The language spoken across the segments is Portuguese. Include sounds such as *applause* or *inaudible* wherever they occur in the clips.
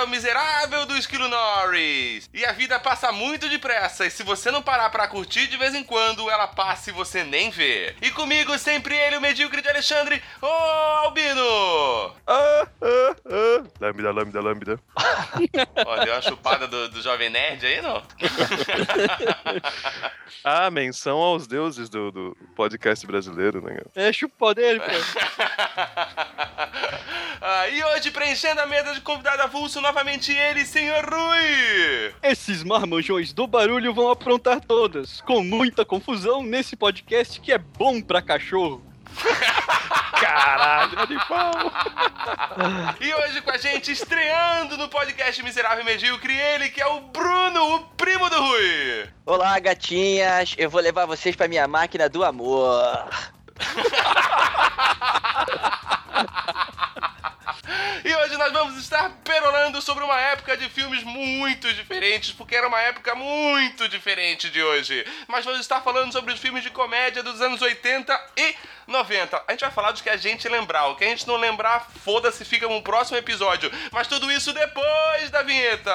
é o miserável do Esquilo Norris. E a vida passa muito depressa, e se você não parar pra curtir de vez em quando, ela passa e você nem vê. E comigo sempre ele, o medíocre de Alexandre, ô Albino! Lambda, lambda, lambda. *laughs* Ó, deu uma chupada do, do Jovem Nerd aí, não? *laughs* Ah, menção aos deuses do, do podcast brasileiro, né? cara? É, chupa dele, pô. *laughs* Ah, e hoje, preenchendo a mesa de convidado avulso, novamente ele, senhor Rui! Esses marmanjões do barulho vão aprontar todas, com muita confusão, nesse podcast que é bom pra cachorro. *laughs* Caralho, animal! E hoje com a gente, estreando no podcast Miserável e Medíocre, ele que é o Bruno, o primo do Rui! Olá, gatinhas. Eu vou levar vocês pra minha máquina do amor. *laughs* E hoje nós vamos estar perolando sobre uma época de filmes muito diferentes, porque era uma época muito diferente de hoje. Mas vamos estar falando sobre os filmes de comédia dos anos 80 e 90. A gente vai falar dos que a gente lembrar. O que a gente não lembrar, foda-se, fica no próximo episódio. Mas tudo isso depois da vinheta.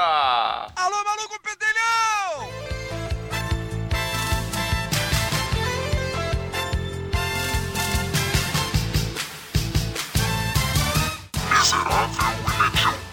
Alô, maluco pedelhão! Como a gente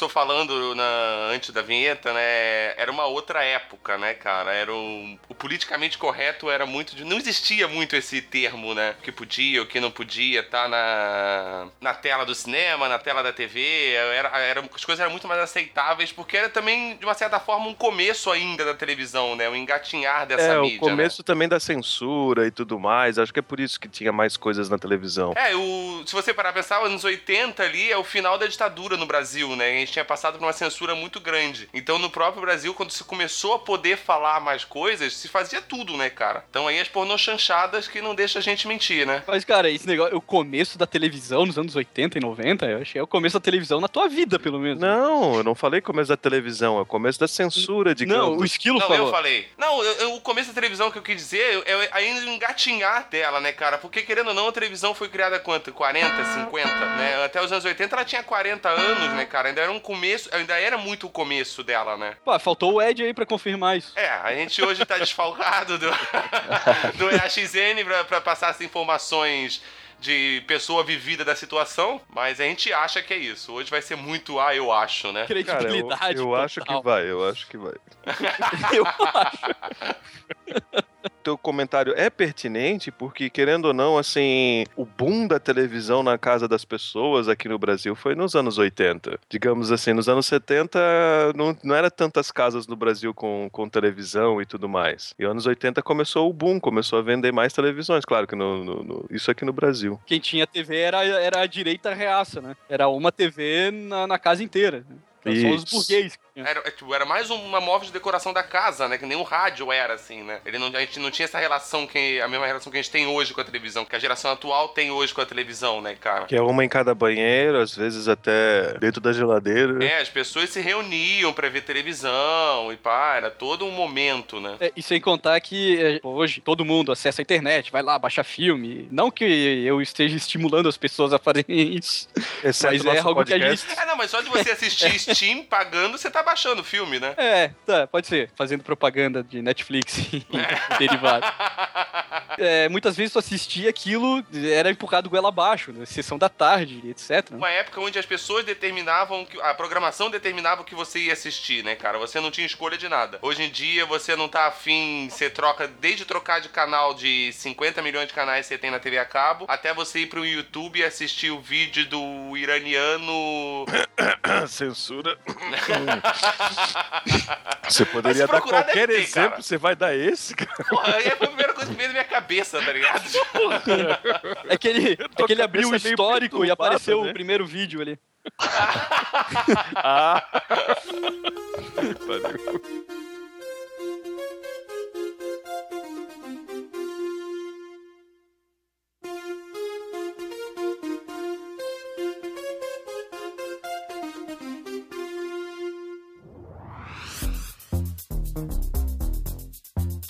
começou falando na- antes da vinheta, né? Era uma outra época, né, cara? Era um- o politicamente correto era muito. de- Não existia muito esse termo, né? O que podia, o que não podia, tá na, na tela do cinema, na tela da TV. Era, era, as coisas eram muito mais aceitáveis, porque era também, de uma certa forma, um começo ainda da televisão, né? O engatinhar dessa É, mídia. o começo também da censura e tudo mais. Acho que é por isso que tinha mais coisas na televisão. Né? É, o, se você parar pra pensar, os anos 80 ali é o final da ditadura no Brasil, né? Gente tinha passado por uma censura muito grande. Então, no próprio Brasil, quando se começou a poder falar mais coisas, se fazia tudo, né, cara? Então aí as pornochanchadas que não deixa a gente mentir, né? Mas, cara, esse negócio, o começo da televisão nos anos 80 e 90, eu achei é o começo da televisão na tua vida, pelo menos. Não, eu não falei começo da televisão, é o começo da censura, digamos. Não, o esquilo Não, falou. eu falei. Não, eu- eu- o começo da televisão que eu quis dizer é ainda engatinhar dela, né, cara? Porque, querendo ou não, a televisão foi criada quanto? 40, 50, né? Até os anos 80 ela tinha 40 anos, né, cara? Ainda era um começo, ainda era muito o começo dela, né? Pô, faltou o Ed aí pra confirmar isso. É, a gente hoje tá desfalcado do, *laughs* do EAXN pra, pra passar as informações de pessoa vivida da situação, mas a gente acha que é isso. Hoje vai ser muito ah, eu acho, né? Cara, eu, Credibilidade. eu acho que vai, eu acho que vai. *laughs* Eu acho. *laughs* Teu comentário é pertinente porque, querendo ou não, assim, o boom da televisão na casa das pessoas aqui no Brasil foi nos anos 80. Digamos assim, nos anos 70 não, não era tantas casas no Brasil com, com televisão e tudo mais. E anos 80 começou o boom, começou a vender mais televisões, claro que no, no- no- isso aqui no Brasil. Quem tinha TV era, era a direita reaça, né? Era uma TV na, na casa inteira. né? Só os burguês Era, é, tipo, era mais uma móvel de decoração da casa, né? Que nem um rádio era, assim, né? Ele não, a gente não tinha essa relação, que a mesma relação que a gente tem hoje com a televisão, que a geração atual tem hoje com a televisão, né, cara? Que é uma em cada banheiro, às vezes até dentro da geladeira. É, as pessoas se reuniam pra ver televisão e pá, era todo um momento, né? É, e sem contar que é, hoje todo mundo acessa a internet, vai lá, baixa filme. Não que eu esteja estimulando as pessoas a fazerem isso, Exceto mas é algo que a podcast. gente É, não, mas só de você assistir *laughs* Steam pagando, você tá baixando o filme, né? É, tá, pode ser. Fazendo propaganda de Netflix *laughs* e derivado. *laughs* É, muitas vezes tu assistia aquilo, era empurrado goela abaixo, né? Sessão da tarde, etc. né? Uma época onde as pessoas determinavam, que, a programação determinava o que você ia assistir, né, cara? Você não tinha escolha de nada. Hoje em dia, você não tá afim, você troca, desde trocar de canal de 50 milhões de canais que você tem na TV a cabo, até você ir pro YouTube e assistir o vídeo do iraniano... *coughs* Censura. *coughs* *coughs* Você poderia dar qualquer ter, exemplo, cara. você vai dar esse, cara? Porra, aí foi a primeira coisa que veio na minha cabeça, tá ligado? É que ele, é que ele abriu o é histórico e apareceu né? o primeiro vídeo ali. Ah. *laughs*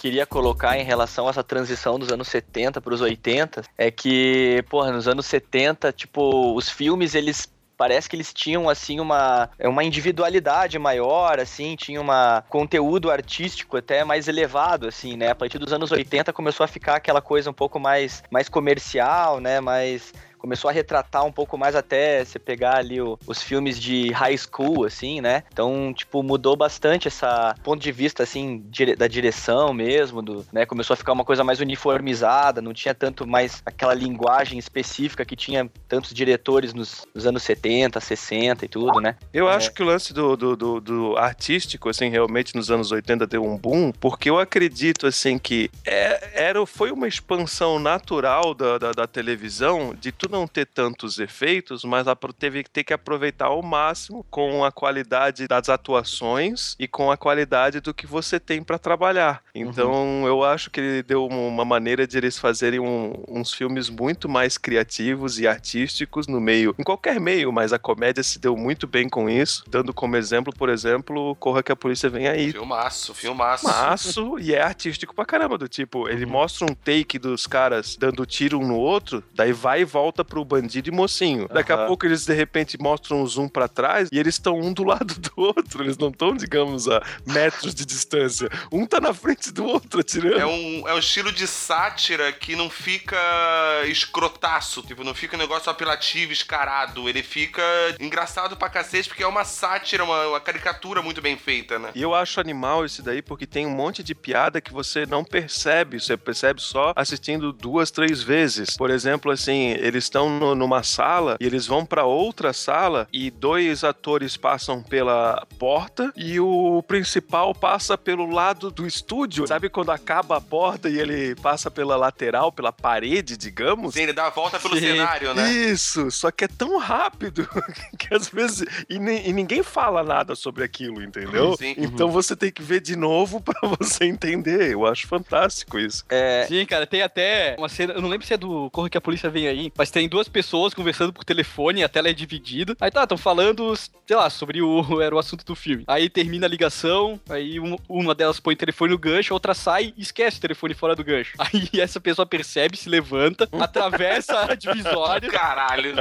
queria colocar em relação a essa transição dos anos 70 para os 80 é que, porra, nos anos 70, tipo, os filmes eles parece que eles tinham assim uma, uma individualidade maior, assim, tinha uma conteúdo artístico até mais elevado, assim, né? A partir dos anos 80 começou a ficar aquela coisa um pouco mais, mais comercial, né? Mais começou a retratar um pouco mais até você pegar ali o- os filmes de high school, assim, né? Então, tipo, mudou bastante essa ponto de vista, assim, dire- da direção mesmo, do, né? Começou a ficar uma coisa mais uniformizada, não tinha tanto mais aquela linguagem específica que tinha tantos diretores nos, nos anos 70, 60 e tudo, né? Eu É. acho que o lance do, do, do- do artístico, assim, realmente nos anos 80 deu um boom, porque eu acredito, assim, que é- era, foi uma expansão natural da, da, da televisão de tu não ter tantos efeitos, mas teve que ter que aproveitar ao máximo com a qualidade das atuações e com a qualidade do que você tem pra trabalhar. Então, eu acho que ele deu uma maneira de eles fazerem um- uns filmes muito mais criativos e artísticos no meio, em qualquer meio, mas a comédia se deu muito bem com isso, dando como exemplo, por exemplo, Corra que a Polícia Vem Aí. Filmaço, filmaço. Maço e é artístico pra caramba, do tipo, ele mostra um take dos caras dando tiro um no outro, daí vai e volta pro bandido e mocinho. Daqui a Aham. pouco eles de repente mostram um zoom pra trás e eles estão um do lado do outro, eles não estão, digamos, a metros de distância. Um tá na frente do outro atirando. É um, é um estilo de sátira que não fica escrotaço, tipo, não fica um negócio apelativo, escarado. Ele fica engraçado pra cacete, porque é uma sátira, uma, uma caricatura muito bem feita, né? E eu acho animal esse daí porque tem um monte de piada que você não percebe, você percebe só assistindo duas, três vezes. Por exemplo, assim, eles estão no- numa sala e eles vão pra outra sala e dois atores passam pela porta e o principal passa pelo lado do estúdio. Sabe quando acaba a porta e ele passa pela lateral, pela parede, digamos? Sim, ele dá a volta pelo Sim. cenário, né? Isso, só que é tão rápido *laughs* que às vezes. E, e ninguém fala nada sobre aquilo, entendeu? Sim. Então você tem que ver de novo *laughs* pra você entender. Eu acho fantástico isso. É, Sim, cara, tem até uma cena, eu não lembro se é do Corre que a Polícia Vem Aí, mas tem duas pessoas conversando por telefone, a tela é dividida. Aí tá, estão falando, sei lá, sobre o, *laughs* era o assunto do filme. Aí termina a ligação, aí um- uma delas põe o telefone no gancho, a outra sai e esquece o telefone fora do gancho. *laughs* Aí essa pessoa percebe, se levanta, *laughs* atravessa a divisória, Caralho.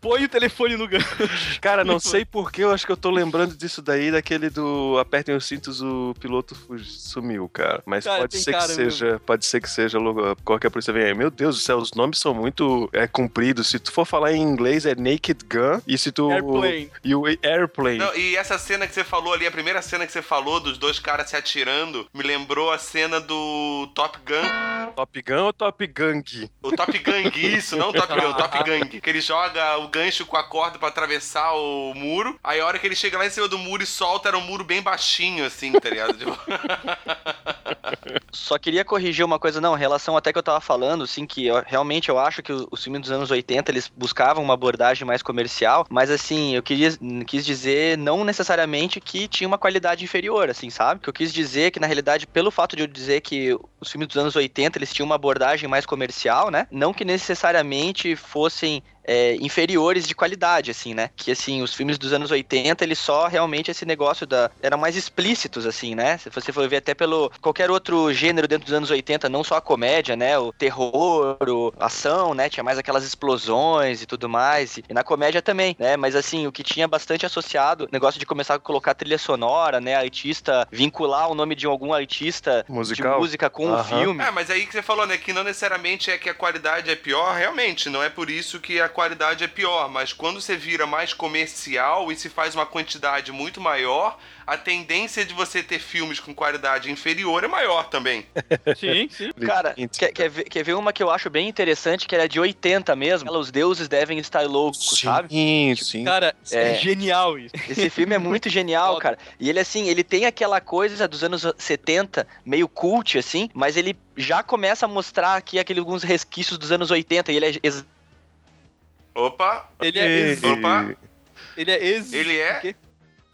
põe o telefone no gancho. Cara, não sei porquê, eu acho que eu tô lembrando disso daí, daquele do apertem os cintos, o piloto sumiu, cara. Mas Cara, pode tem ser que cara seja, pode ser que seja logo qualquer polícia vem aí. Meu Deus do céu, os nomes são muito é, compridos. Se tu for falar em inglês é Naked Gun e se tu Airplane. e o Airplane. Não, e essa cena que você falou ali, a primeira cena que você falou dos dois caras se atirando, me lembrou a cena do Top Gun. Top Gun ou Top Gang? O Top Gang, isso, não o Top Gun, o Top Gang. Que ele joga o gancho com a corda pra atravessar o muro. Aí a hora que ele chega lá em cima do muro e solta, era um muro bem baixinho, assim, tá ligado? Tipo, *laughs* só queria queria corrigir uma coisa, não, em relação até que eu tava falando, assim, que eu, realmente eu acho que os filmes dos anos 80, eles buscavam uma abordagem mais comercial, mas assim, eu queria, quis dizer não necessariamente que tinha uma qualidade inferior, assim, sabe? Que eu quis dizer que, na realidade, pelo fato de eu dizer que os filmes dos anos 80, eles tinham uma abordagem mais comercial, né? Não que necessariamente fossem é, inferiores de qualidade, assim, né? Que, assim, os filmes dos anos 80, eles só realmente esse negócio da... eram mais explícitos, assim, né? Se você for ver até pelo qualquer outro gênero dentro dos anos 80, não só a comédia, né? O terror, o ação, né? Tinha mais aquelas explosões e tudo mais. E na comédia também, né? Mas, assim, o que tinha bastante associado, negócio de começar a colocar trilha sonora, né? Artista, vincular o nome de algum artista Musical. de música com o Aham. filme. É, mas aí que você falou, né? Que não necessariamente é que a qualidade é pior, realmente. Não é por isso que a qualidade é pior. Mas quando você vira mais comercial e se faz uma quantidade muito maior, a tendência de você ter filmes com qualidade inferior é maior também. *laughs* Sim, sim. Cara, quer, quer, ver, quer ver uma que eu acho bem interessante, que era de 80 mesmo? Ela, Os deuses devem estar loucos, sabe? Sim, sim. Cara, é, É. genial isso. Esse filme é muito genial, cara. E ele, assim, ele tem aquela coisa dos anos 70, meio cult, assim, mas ele já começa a mostrar aqui aqueles alguns resquícios dos anos 80. E ele é Opa! Ele é ex... Opa! Ele é ex... Ele é? o quê?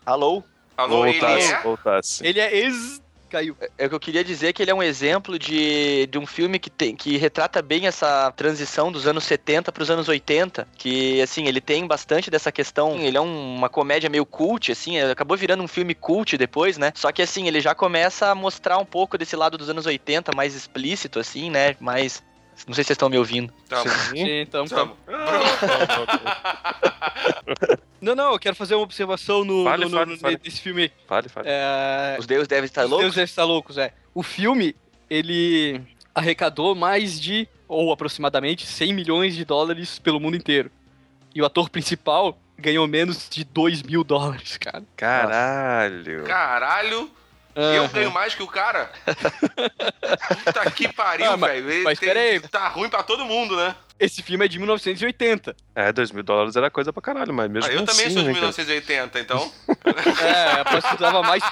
Alô? Alô, ele voltasse, é? voltasse. Ele é ex... Caiu. É o que eu queria dizer que ele é um exemplo de, de um filme que, tem, que retrata bem essa transição dos anos 70 para os anos 80, que assim, ele tem bastante dessa questão, ele é um- uma comédia meio cult, assim, acabou virando um filme cult depois, né? Só que assim, ele já começa a mostrar um pouco desse lado dos anos 80, mais explícito assim, né? Mais não sei se vocês estão me ouvindo. Tamo. Sim. Sim, então, Tamo. *laughs* Não, não, eu quero fazer uma observação no, Fale, no- no- fale, no- fale. filme aí. Fale, fale. É, Os deuses devem estar Os loucos? Deus Devem Estar Loucos, é. O filme, ele arrecadou mais de, ou aproximadamente, 100 milhões de dólares pelo mundo inteiro. E o ator principal ganhou menos de 2 mil dólares, cara. Caralho. Caralho! Eu Aham. ganho mais que o cara? *laughs* Puta que pariu, Ah, mas- velho. Mas tem- pera aí. Tá ruim pra todo mundo, né? Esse filme é de 1980. É, dois mil dólares era coisa pra caralho, mas mesmo Ah, eu também assim, sou de né, cara? 1980, então. *laughs* É, aposto que dava mais.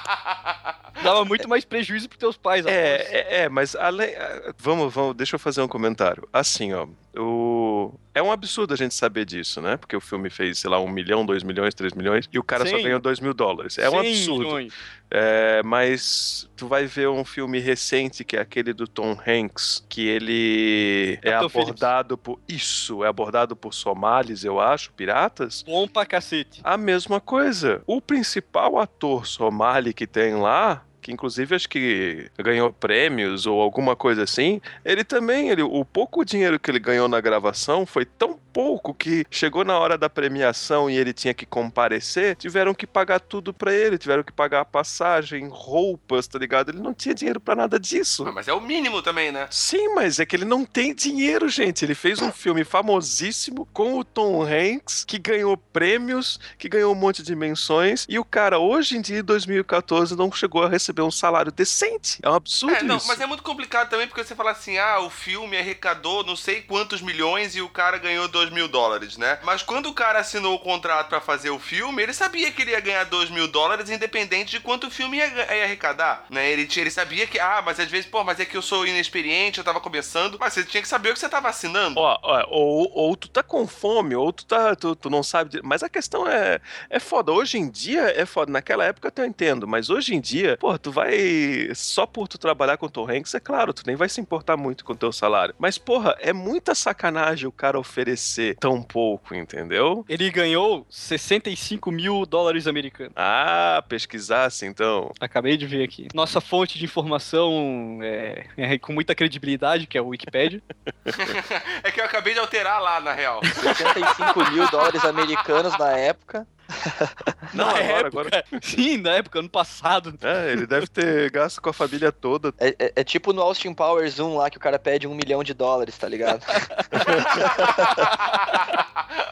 dava muito mais prejuízo pros teus pais. É, é, é, mas além. ah, Vamos, vamos, deixa eu fazer um comentário. Assim, ó. O... É um absurdo a gente saber disso, né? Porque o filme fez, sei lá, um milhão, dois milhões, três milhões, e o cara só Sim. ganhou dois mil dólares. É um 100 absurdo. milhões. É, mas tu vai ver um filme recente, que é aquele do Tom Hanks, que ele é Capitão Phillips. abordado Isso, é abordado por somalis, eu acho, piratas. Bom pra cacete. A mesma coisa. O principal ator somali que tem lá, que inclusive acho que ganhou prêmios ou alguma coisa assim, ele também, ele, o pouco dinheiro que ele ganhou na gravação foi tão pouco que chegou na hora da premiação e ele tinha que comparecer, tiveram que pagar tudo pra ele, tiveram que pagar a passagem, roupas, tá ligado? Ele não tinha dinheiro pra nada disso. Mas é o mínimo também, né? Sim, mas é que ele não tem dinheiro, gente. Ele fez um filme famosíssimo com o Tom Hanks, que ganhou prêmios, que ganhou um monte de menções, e o cara, hoje em dia, em 2014, não chegou a receber um salário decente. É um absurdo É, não, isso. mas é muito complicado também porque você fala assim: ah, o filme arrecadou não sei quantos milhões e o cara ganhou 2 mil dólares, né? Mas quando o cara assinou o contrato pra fazer o filme, ele sabia que ele ia ganhar 2 mil dólares independente de quanto o filme ia, ia arrecadar, né? Ele, ele sabia que, ah, mas às vezes, pô, mas é que eu sou inexperiente, eu tava começando, mas você tinha que saber o que você tava assinando. Ó, ó, ou, ou tu tá com fome, ou tu, tá, tu, tu não sabe. Mas a questão é, é foda. Hoje em dia é foda. Naquela época até eu entendo, mas hoje em dia, pô, tu vai. Só por tu trabalhar com o Tom Hanks, é claro, tu nem vai se importar muito com o teu salário. Mas, porra, é muita sacanagem o cara oferecer tão pouco, entendeu? Ele ganhou 65 mil dólares americanos. Ah, pesquisasse então. Acabei de ver aqui. Nossa fonte de informação é, é com muita credibilidade, que é o Wikipedia. *laughs* É que eu acabei de alterar lá, na real. 65 mil dólares americanos na época. *laughs* Não, na agora, época, *laughs* Sim, na época, ano passado. É, ele deve ter *laughs* gasto com a família toda. É, é- é tipo no Austin Powers 1 lá que o cara pede um milhão de dólares, tá ligado?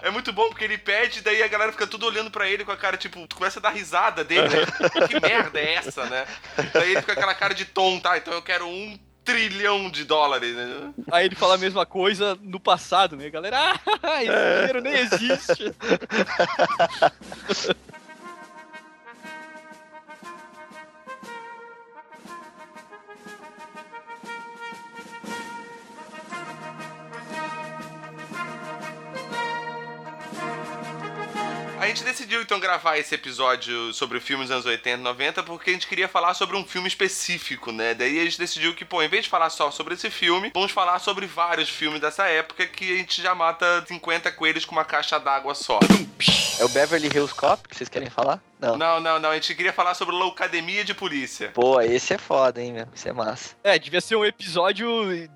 É muito bom porque ele pede, daí a galera fica tudo olhando pra ele com a cara, tipo, tu começa a dar risada dele, né? que merda é essa, né? Daí ele fica com aquela cara de tom, tá? Então eu quero um trilhão de dólares, né? Aí ele fala a mesma coisa no passado, né, galera? *laughs* Ah, esse dinheiro nem existe. *laughs* decidiu então gravar esse episódio sobre filmes dos anos 80 e 90 porque a gente queria falar sobre um filme específico, né? Daí a gente decidiu que, pô, em vez de falar só sobre esse filme, vamos falar sobre vários filmes dessa época que a gente já mata 50 coelhos com uma caixa d'água só. É o Beverly Hills Cop que vocês querem falar? Não. Não, não, não. A gente queria falar sobre Loucademia de Polícia. Pô, esse é foda, hein, meu? Esse é massa. É, devia ser um episódio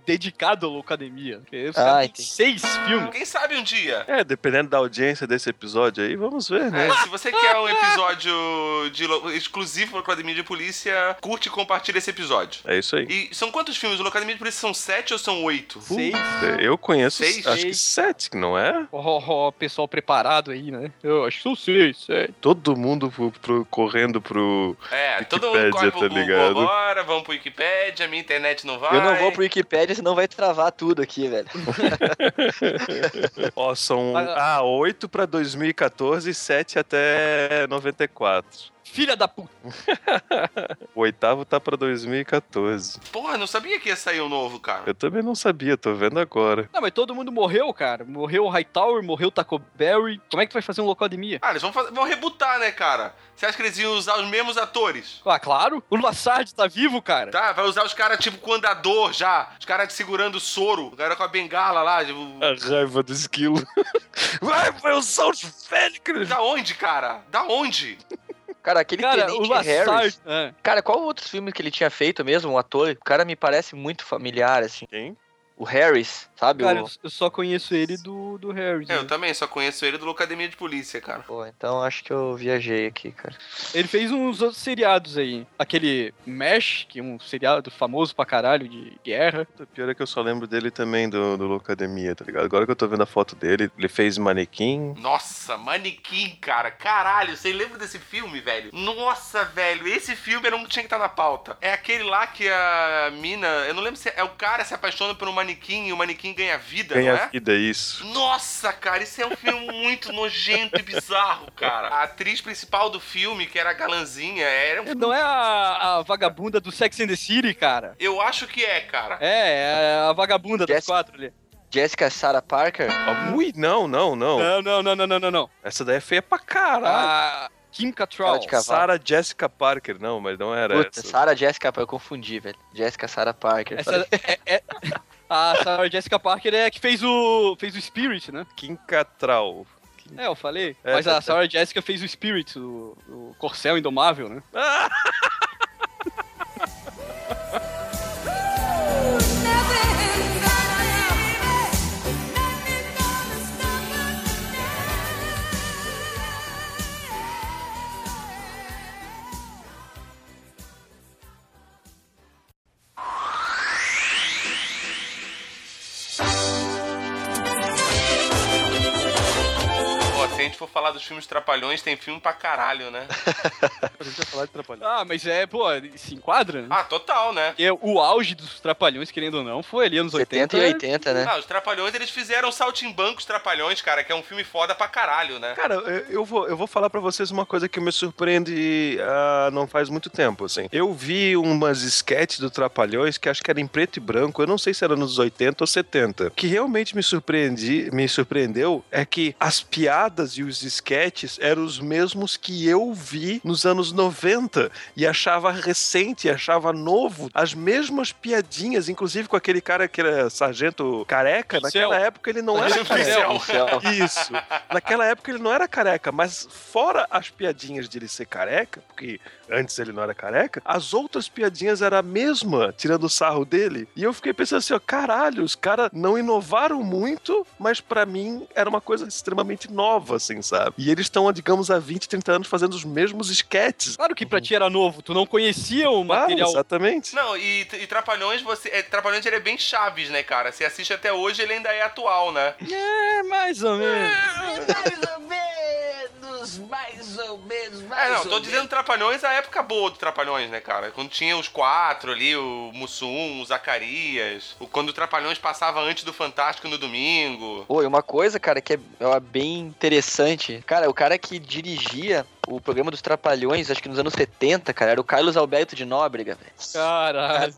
dedicado à Loucademia. Ah, entendi. seis filmes. Quem sabe um dia? É, dependendo da audiência desse episódio aí, vamos ver, né? É, se você quer um episódio de lo- exclusivo para Academia de Polícia, curte e compartilha esse episódio. É isso aí. E são quantos filmes? O Academia de Polícia são sete ou são oito? Seis. Eu conheço, Seis? acho que sete, não é? Ó, ó, pessoal preparado aí, né? Eu acho que são seis, sete. Todo mundo pro- pro- correndo pro. É, todo mundo corre pro tá Google ligado? agora, vamos pro Wikipedia, minha internet não vai. Eu não vou pro Wikipedia, senão vai travar tudo aqui, velho. *laughs* Ó, são. Ah, 8 pra 2014 e 7 até 94. Filha da puta. *laughs* O oitavo tá pra 2014. Porra, não sabia que ia sair um novo, cara. Eu também não sabia, tô vendo agora. Não, mas todo mundo morreu, cara. Morreu o Hightower, morreu o Taco Berry. Como é que tu vai fazer um Locademia? Ah, eles vão, fazer, vão rebutar, né, cara? Você acha que eles iam usar os mesmos atores? Ah, claro. O Lassard tá vivo, cara. Tá, vai usar os caras tipo com andador já. Os caras segurando o soro. O cara com a bengala lá. Tipo... A raiva do esquilo. *laughs* Vai, vai usar os Félix! Da onde, cara? Da onde? Cara, aquele Cara, o Tenente Harris. É. Cara, qual outros filmes que ele tinha feito mesmo, um ator? O cara me parece muito familiar, assim. Quem? O Harris, sabe? Cara, O... eu- só conheço ele do, do Harry. É, eu também só conheço ele do Academia de Polícia, cara. Pô, então acho que eu viajei aqui, cara. Ele fez uns outros seriados aí. Aquele Mesh, que é um seriado famoso pra caralho de guerra. O pior é que eu só lembro dele também do, do Locademia, tá ligado? Agora que eu tô vendo a foto dele, ele fez manequim. Nossa, Manequim, cara. Caralho, você lembra desse filme, velho? Nossa, velho, esse filme era um que tinha que estar na pauta. É aquele lá que a mina. Eu não lembro se é o cara se apaixona por um manequim e o manequim ganha vida, Ganha não é? vida, isso. Nossa, cara, isso é um filme muito nojento e bizarro, cara. A atriz principal do filme, que era a galanzinha, era um... Não é a, a vagabunda do Sex and the City, cara? Eu acho que é, cara. É, é a vagabunda das Jessica- quatro ali. Jessica Sarah Parker? Ui, não, não, não. Não, não, não, não, não, não, não. Essa daí é feia pra caralho. A Kim Cattrall. Sarah Jessica Parker, não, mas não era Puta, essa. Sarah Jessica, eu confundi, velho. Jessica Sarah Parker. Essa é, é- *laughs* a Sarah *laughs* Jessica Parker é a que fez o fez o Spirit, né? Kim Cattrall. É, eu falei. É, Mas tá- a Sarah Jessica fez o Spirit, o, o Corcel Indomável, né? *laughs* se a gente for falar dos filmes Trapalhões, tem filme pra caralho, né? A gente vai falar de Trapalhões. Ah, mas é, pô, se enquadra, né? Ah, total, né? Porque o auge dos Trapalhões, querendo ou não, foi ali anos 70 80. e 80, né? Ah, os Trapalhões, eles fizeram Saltimbancos Trapalhões, cara, que é um filme foda pra caralho, né? Cara, eu- eu vou, eu vou falar pra vocês uma coisa que me surpreende ah, não faz muito tempo, assim. Eu vi umas sketches do Trapalhões que acho que era em preto e branco, eu não sei se era nos 80 ou 70. O que realmente me surpreendi, me surpreendeu é que as piadas e os sketches eram os mesmos que eu vi nos anos 90 e achava recente, achava novo, as mesmas piadinhas, inclusive com aquele cara que era sargento careca, naquela época ele não era careca. Isso. Naquela época ele não era careca, mas fora as piadinhas de ele ser careca, porque antes ele não era careca, as outras piadinhas eram a mesma, tirando o sarro dele. E eu fiquei pensando assim, ó, caralho, os caras não inovaram muito, mas pra mim era uma coisa extremamente nova, assim, sabe? E eles estão, digamos, há 20, 30 anos fazendo os mesmos sketches. Claro que pra ti era novo, tu não conhecia o material. exatamente. Não, e, e Trapalhões, você. É, Trapalhões ele é bem chaves, né, cara? Você assiste até hoje, ele ainda é atual, né? É, mais ou menos. Mais ou menos, mais ou menos, mais É, não, tô dizendo Trapalhões a época boa do Trapalhões, né, cara? Quando tinha os quatro ali, o Mussum, o Zacarias, o, quando o Trapalhões passava antes do Fantástico no domingo. Pô, e uma coisa, cara, que é ó, bem interessante. Cara, o cara que dirigia o programa dos Trapalhões, acho que nos anos 70, cara, era o Carlos Alberto de Nóbrega, velho. Caralho.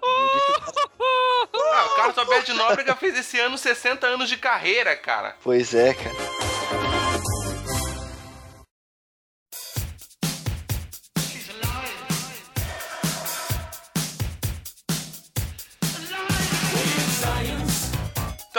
Ah, o Carlos Alberto de Nóbrega fez esse ano 60 anos de carreira, cara. Pois é, cara.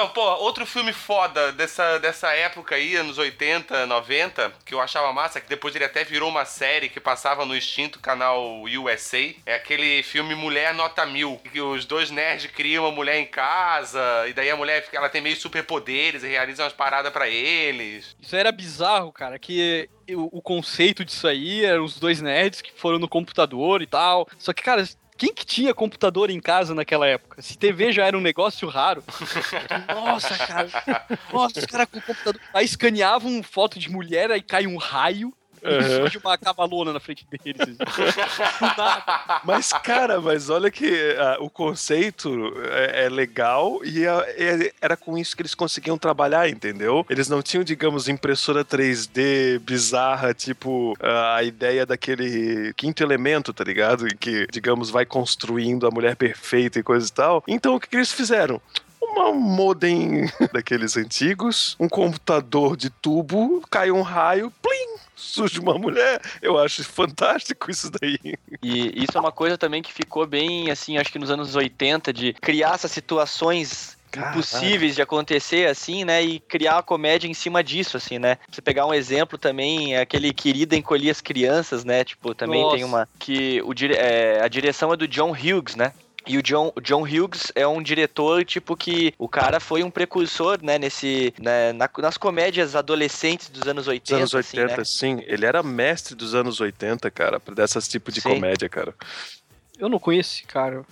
Então, pô, outro filme foda dessa, dessa época aí, anos 80, 90, que eu achava massa, que depois ele até virou uma série que passava no extinto canal USA, é aquele filme Mulher Nota Mil, que os dois nerds criam uma mulher em casa, e daí a mulher ela tem meio superpoderes e realiza umas paradas para eles. Isso era bizarro, cara, que o, o conceito disso aí eram os dois nerds que foram no computador e tal. Só que, cara, quem que tinha computador em casa naquela época? Se TV já era um negócio raro. *laughs* Nossa, cara. Nossa, os caras com computador. Aí escaneavam foto de mulher, aí cai um raio. Uhum. surge uma cavalona na frente deles. *laughs* mas, cara, mas olha que uh, o conceito é, é legal e é, era com isso que eles conseguiam trabalhar, entendeu? Eles não tinham, digamos, impressora 3D bizarra, tipo uh, a ideia daquele quinto elemento, tá ligado? Em que, digamos, vai construindo a mulher perfeita e coisa e tal. Então, o que, que eles fizeram? uma modem *laughs* daqueles antigos, um computador de tubo, cai um raio, plim, surge uma mulher. Eu acho fantástico isso daí. E isso é uma coisa também que ficou bem, assim, acho que nos anos 80, de criar essas situações Caraca. impossíveis de acontecer, assim, né? E criar uma comédia em cima disso, assim, né? Você pegar um exemplo também, é aquele querido encolher as crianças, né? Tipo, também Nossa. tem uma. Que o, é, a direção é do John Hughes, né? E o John, o John Hughes é um diretor, tipo, que o cara foi um precursor, né, nesse, né, na, nas comédias adolescentes dos anos 80. Dos anos 80, assim, né? sim. Ele era mestre dos anos 80, cara, dessas tipos de sim. comédia, cara. Eu não conheço esse cara.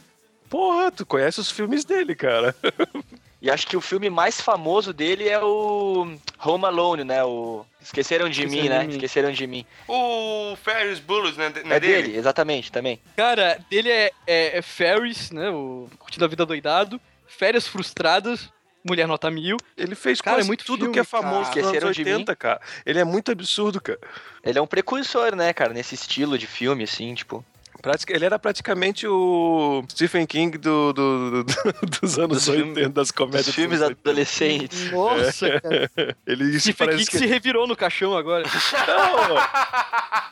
Porra, tu conhece os filmes dele, cara. *laughs* E acho que o filme mais famoso dele é o Home Alone, né? O Esqueceram de Esqueceram mim, né? Mim. Esqueceram de mim. O Ferris Bullets, né? Não é, é dele? dele? exatamente, também. Cara, dele é, é, é Ferris, né? O Curtindo a Vida Doidado. Férias Frustradas. Mulher Nota Mil. Ele fez cara, é muito tudo filme, que é famoso cara. nos anos 80, cara. Ele é muito absurdo, cara. Ele é um precursor, né, cara, nesse estilo de filme, assim, tipo... Ele era praticamente o Stephen King do, do, do *laughs* dos anos dos 80, das comédias. Dos filmes adolescentes. Nossa, é. cara. *laughs* Ele, Stephen King que... se revirou no caixão agora. Não,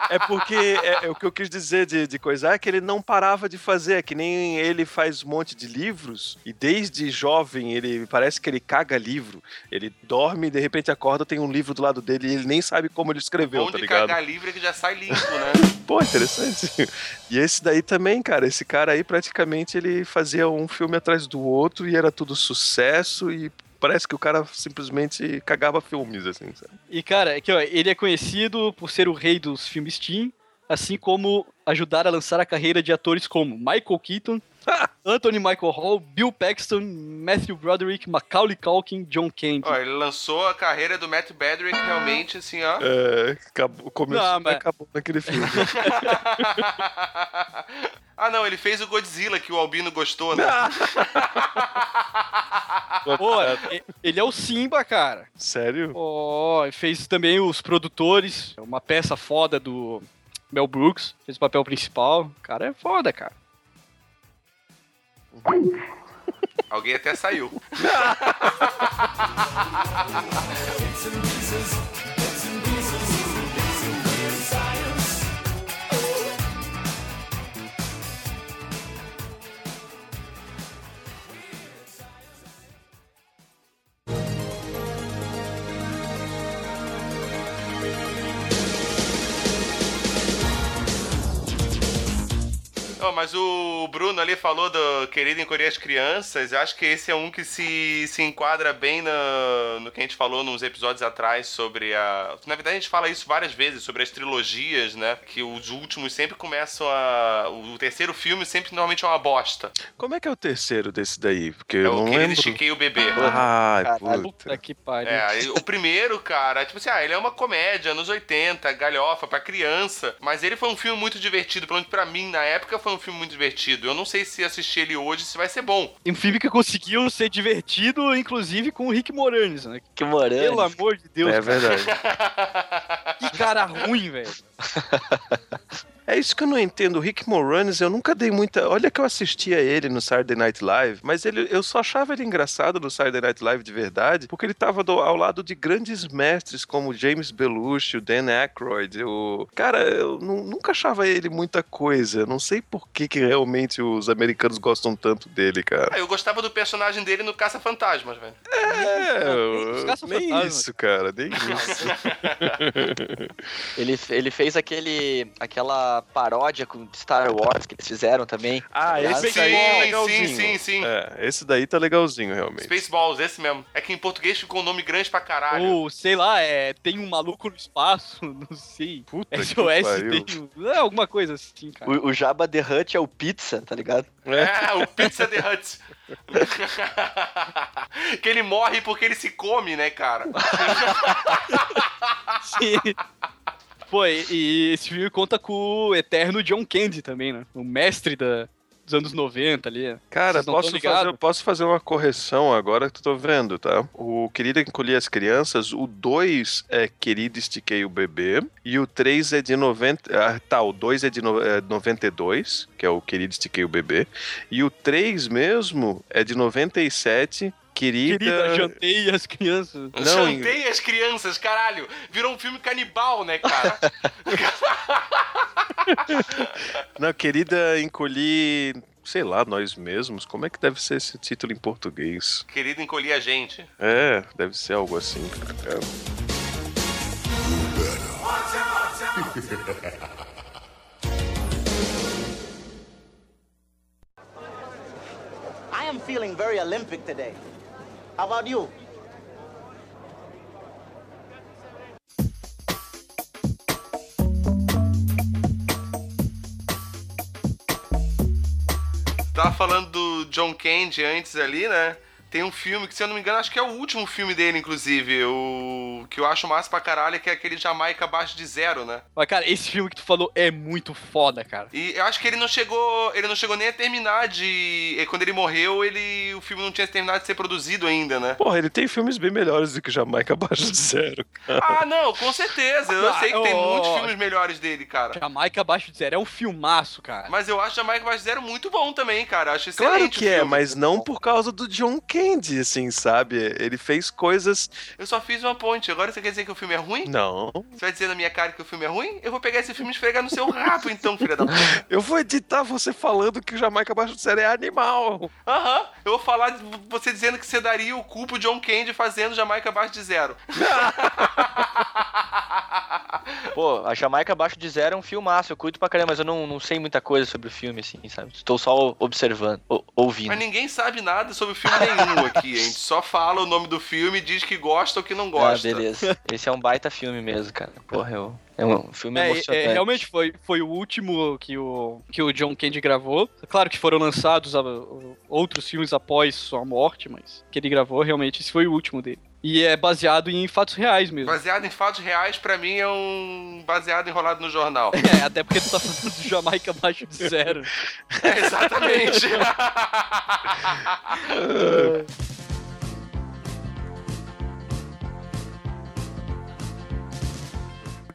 é porque é, é, o que eu quis dizer de, de coisa é que ele não parava de fazer, é que nem ele faz um monte de livros e desde jovem ele parece que ele caga livro. Ele dorme e de repente acorda, tem um livro do lado dele e ele nem sabe como ele escreveu, Bom tá ligado? cagar livro é que já sai limpo, né? *laughs* Pô, interessante. E esse daí também, cara, esse cara aí praticamente ele fazia um filme atrás do outro e era tudo sucesso e parece que o cara simplesmente cagava filmes, assim, sabe? E, cara, que, ó, ele é conhecido por ser o rei dos filmes teen, assim como ajudar a lançar a carreira de atores como Michael Keaton, *laughs* Anthony Michael Hall, Bill Paxton, Matthew Broderick, Macaulay Culkin, John Candy. Ó, ele lançou a carreira do Matt Broderick realmente, assim, ó. É, acabou, começou não, mas... acabou naquele filme. *laughs* ah, não, ele fez o Godzilla, que o Albino gostou, né? *laughs* Pô, ele é o Simba, cara. Sério? Ó, oh, fez também os produtores, uma peça foda do Mel Brooks, fez o papel principal. O cara é foda, cara. Alguém até saiu. *laughs* Oh, mas o Bruno ali falou do Querido Encolher as Crianças. Eu acho que esse é um que se, se enquadra bem no, no que a gente falou nos episódios atrás sobre a. Na verdade, a gente fala isso várias vezes, sobre as trilogias, né? Que os últimos sempre começam a. O terceiro filme sempre normalmente é uma bosta. Como é que é o terceiro desse daí? Porque é eu não o Querido lembro. Estiquei o Bebê. Ah, puta. que pariu. É, o primeiro, cara, tipo assim, ah, ele é uma comédia, anos 80, galhofa, pra criança. Mas ele foi um filme muito divertido, pelo menos pra mim, na época, foi um filme muito divertido. Eu não sei se assistir ele hoje se vai ser bom. Um filme que conseguiu ser divertido, inclusive com o Rick Moranis, né? Que Moranis. Pelo amor de Deus. É verdade. que cara ruim, velho. *laughs* É isso que eu não entendo. O Rick Moranis, eu nunca dei muita. Olha que eu assistia ele no Saturday Night Live, mas ele, eu só achava ele engraçado no Saturday Night Live de verdade, porque ele tava do- ao lado de grandes mestres como James Belushi, o Dan Aykroyd. O... Cara, eu nu- nunca achava ele muita coisa. Não sei por que, que realmente os americanos gostam tanto dele, cara. Ah, eu gostava do personagem dele no Caça-Fantasmas, velho. É, Os eu- caça-fantasmas. nem isso, cara, nem isso. *laughs* *laughs* Ele, ele fez aquele, aquela paródia com Star Wars que eles fizeram também. Ah, Aliás, esse aí é sim, legalzinho. sim, sim, sim. É, esse daí tá legalzinho, realmente. Spaceballs, esse mesmo. É que em português ficou um nome grande pra caralho. Ou, sei lá, é, tem um maluco no espaço, *laughs* não sei. Puta que SOS pariu. tem um, é, alguma coisa assim, cara. O, o Jabba the Hutt é o pizza, tá ligado? É, *laughs* o Pizza the Hut. *laughs* que ele morre porque ele se come, né, cara? Sim. Pô, e, e esse filme conta com o eterno John Candy também, né? O mestre da, dos anos 90 ali. Cara, posso fazer, posso fazer uma correção agora que eu tô vendo, tá? O Querido Encolher as Crianças, o 2 é Querido Estiquei o Bebê, e o 3 é de 90... Ah, tá, o 2 é de no, é 92, que é o Querido Estiquei o Bebê, e o 3 mesmo é de 97, Querida... Querida, jantei as crianças. Não, Jantei as crianças, caralho. Virou um filme canibal, né, cara? *laughs* Não, Querida Encolhi... Sei lá, nós mesmos. Como é que deve ser esse título em português? Querido, encolhi a gente. É, deve ser algo assim, cara. I am feeling very Olympic today. How about you? Tava falando do John Candy antes ali, né? Tem um filme que, se eu não me engano, acho que é o último filme dele, inclusive. O que eu acho massa pra caralho, que é aquele Jamaica abaixo de zero, né? Mas, cara, esse filme que tu falou é muito foda, cara. E eu acho que ele não chegou. Ele não chegou nem a terminar de. e Quando ele morreu, ele. O filme não tinha terminado de ser produzido ainda, né? Porra, ele tem filmes bem melhores do que Jamaica Abaixo de Zero. Ah, não, com certeza. Eu Ah, *laughs* sei que tem ô, muitos filmes melhores dele, cara. Jamaica Abaixo de Zero é um filmaço, cara. Mas eu acho Jamaica Abaixo de Zero muito bom também, cara. Eu acho excelente. Claro o que é, mas não por causa do John Candy, assim, sabe? Ele fez coisas. Eu só fiz uma ponte. Agora você quer dizer que o filme é ruim? Não. Você vai dizer na minha cara que o filme é ruim? Eu vou pegar esse filme e esfregar no seu rabo, então, filha da puta. *laughs* Eu vou editar você falando que o Jamaica Abaixo de Zero é animal. Aham. Eu vou falar você dizendo que você daria o cu pro John Candy fazendo Jamaica abaixo de zero. *laughs* *laughs* Pô, a Jamaica Abaixo de Zero é um filmaço, eu curto pra caramba, mas eu não, não sei muita coisa sobre o filme, assim, sabe? Estou só observando, ou- ouvindo. Mas ninguém sabe nada sobre filme nenhum aqui. A *laughs* gente só fala o nome do filme e diz que gosta ou que não gosta. Ah, beleza. Esse é um baita filme mesmo, cara. Porra, eu... é um filme É, emocionante. é, realmente foi, foi o último que o, que o John Candy gravou. Claro que foram lançados a- o- outros filmes após sua morte, mas que ele gravou, realmente, esse foi o último dele. E é baseado em fatos reais mesmo. Baseado em fatos reais, pra mim é um baseado enrolado no jornal. *laughs* É, até porque tu tá falando do Jamaica abaixo de zero. *laughs* É, exatamente. *laughs*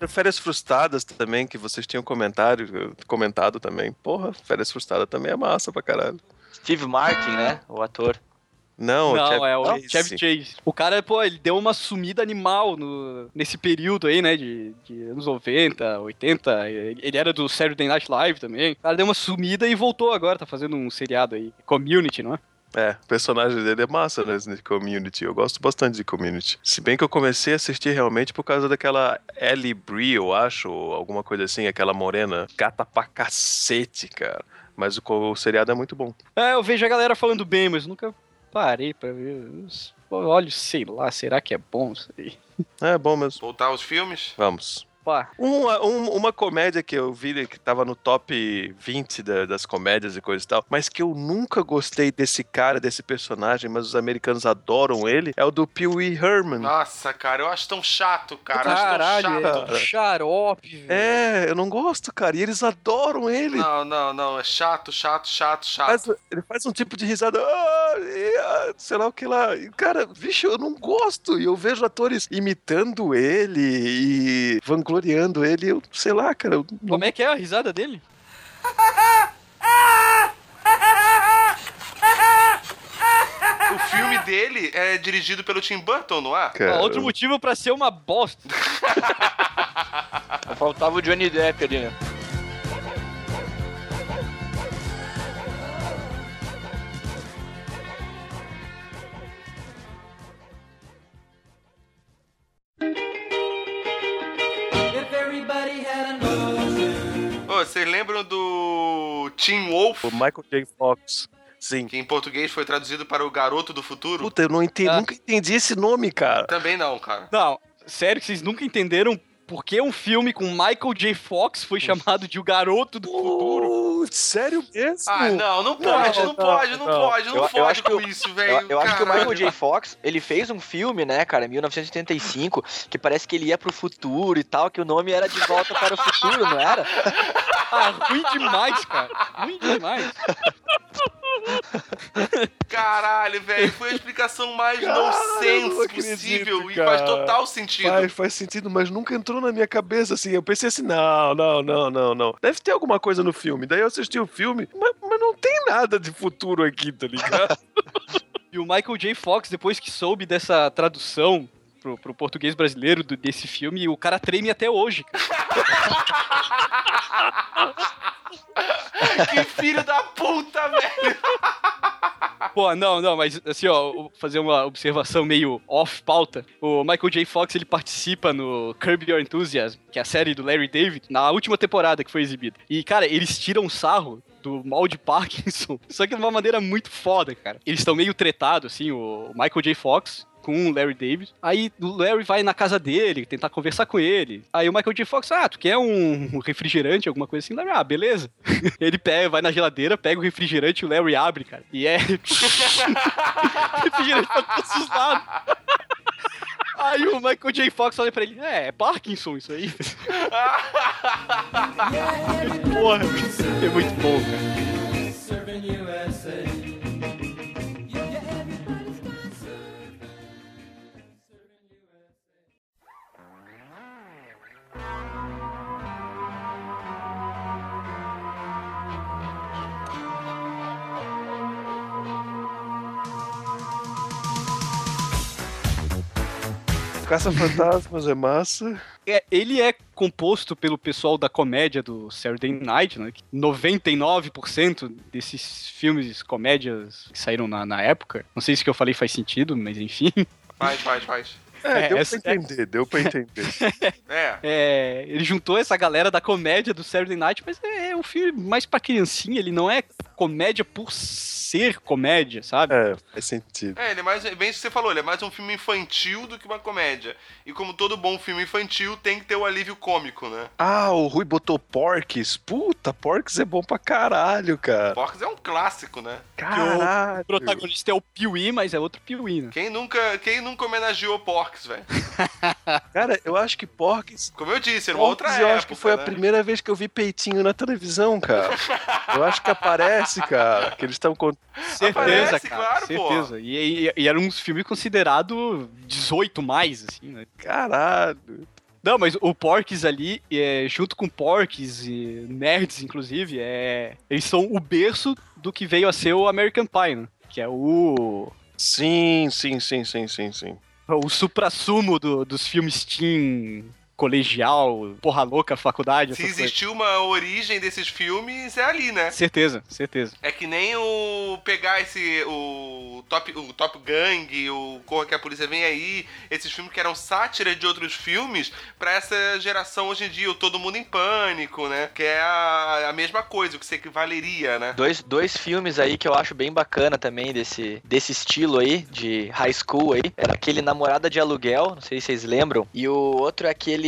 Férias Frustradas também, que vocês tinham comentário, comentado também. Porra, Férias Frustradas também é massa pra caralho. Steve Martin, né? O ator. Não, Não, é o. Chevy Chase. O cara, pô, ele deu uma sumida animal no, nesse período aí, né, de, de anos 90, 80. Ele era do Saturday Night Live também. O cara deu uma sumida e voltou agora, tá fazendo um seriado aí, Community, não é? É, o personagem dele é massa, né, de Community. Eu gosto bastante de Community. Se bem que eu comecei a assistir realmente por causa daquela Ellie Brie, eu acho, ou alguma coisa assim, aquela morena. Gata pra cacete, cara. Mas o, o seriado é muito bom. É, eu vejo a galera falando bem, mas nunca parei pra ver. Olha, sei lá, será que é bom isso aí? É bom mesmo. Voltar aos filmes? Vamos. Pá, Uma, um- uma comédia que eu vi que tava no top 20 da- das comédias e coisa e tal, mas que eu nunca gostei desse cara, desse personagem, mas os americanos adoram ele, é o do Pee Wee Herman. Nossa, cara, eu acho tão chato, cara. caralho, acho tão chato. é xarope, velho. É, eu não gosto, cara, e eles adoram ele. Não, não, não. É chato, chato, chato, chato. Faz- ele faz um tipo de risada. "Ah, e, ah", sei lá o que lá. E, Cara, bicho, eu não gosto. E eu vejo atores imitando ele e vangloriando ele. Eu sei lá, cara. Eu. Como é que é a risada dele? O filme dele é dirigido pelo Tim Burton, não é? Cara, outro motivo pra ser uma bosta. *laughs* Faltava o Johnny Depp ali, né? Vocês lembram do Tim Wolf? O Michael J. Fox. Sim. Que em português foi traduzido para o Garoto do Futuro? Puta, eu não entendi, Ah. nunca entendi esse nome, cara. Também não, cara. Não, sério que vocês nunca entenderam por que um filme com Michael J. Fox foi chamado de O Garoto do Futuro? Oh, sério mesmo? Ah, não, não pode, não, não, pode, não, não. pode, não Eu- eu pode acho que com eu- isso, Eu, velho. eu acho que o. Michael J. Fox, ele fez um filme, né, cara, em 1985, que parece que ele ia pro futuro e tal, que o nome era De Volta para o Futuro, não era? Ah, ruim demais, cara. Ruim demais. *laughs* *laughs* Caralho, velho, foi a explicação mais Cara, eu não nonsense acredito, possível e faz total sentido. Faz, faz sentido, mas nunca entrou na minha cabeça assim. Eu pensei assim: não, não, não, não, não. Deve ter alguma coisa no filme. Daí eu assisti o filme, mas, mas não tem nada de futuro aqui, tá ligado? *laughs* E o Michael J. Fox, depois que soube dessa tradução pro, pro português brasileiro do- desse filme, o cara treme até hoje. *laughs* Que filho da puta, velho. Pô, não, não, mas assim, ó, fazer uma observação meio off-pauta. O Michael J. Fox, ele participa no Curb Your Enthusiasm, que é a série do Larry David, na última temporada que foi exibida. E, cara, eles tiram sarro do mal de Parkinson, *laughs* só que de uma maneira muito foda, cara. Eles estão meio tretados, assim, o Michael J. Fox com o Larry David. Aí o Larry vai na casa dele, tentar conversar com ele. Aí o Michael J. Fox, ah, tu quer um refrigerante, alguma coisa assim? Larry, ah, beleza. *laughs* Ele pega, vai na geladeira, pega o refrigerante e o Larry abre, cara. E é. *laughs* refrigerante pra todos os lados. Aí o Michael J. Fox olha pra ele, é, é Parkinson isso aí. *laughs* Porra, é muito bom, cara. Caça-fantasmas é massa. É, ele é composto pelo pessoal da comédia do Saturday Night, né? que 99% desses filmes, comédias que saíram na, na época, não sei se o que eu falei faz sentido, mas enfim, Faz, faz, faz. É, É, deu essa- pra entender, deu pra *laughs* entender. É. é, ele juntou essa galera da comédia do Saturday Night, mas é, é um filme mais pra criancinha, ele não é comédia por ser comédia, sabe? É, faz sentido. É, ele é mais, bem isso que você falou, ele é mais um filme infantil do que uma comédia. E como todo bom filme infantil, tem que ter o alívio cômico, né? Ah, o Rui botou Porks. Puta, Porks é bom pra caralho, cara. Porcos é um clássico, né? Caralho. O protagonista é o Piuí, mas é outro Piuí, né? Quem nunca, quem nunca homenageou Porcs, velho? *laughs* Cara, eu acho que Porks. Como eu disse, era uma outra Porks, eu época, acho que foi a né? primeira vez que eu vi peitinho na televisão, cara. Eu acho que aparece, cara. Que eles estão com. Certeza, Aparece, cara, claro, pô. certeza. E, e, e era um filme considerado 18 mais, assim, né? Caralho. Não, mas o Porks ali, é, junto com Porks e Nerds, inclusive, é, eles são o berço do que veio a ser o American Pie, né? Que é o, Sim, sim, sim, sim, sim, sim. o supra-sumo do- dos filmes teen colegial, porra louca, faculdade, Se existiu uma origem desses filmes, é ali, né? Certeza, certeza. É que nem o pegar esse o Top o Top Gang, o Corra que a polícia vem aí, esses filmes que eram sátiras de outros filmes pra essa geração hoje em dia, o Todo Mundo em Pânico, né? Que é a, a mesma coisa, o que se equivaleria, né? Dois, dois filmes aí que eu acho bem bacana também desse, desse estilo aí, de high school aí. Era aquele Namorada de Aluguel, não sei se vocês lembram. E o outro é aquele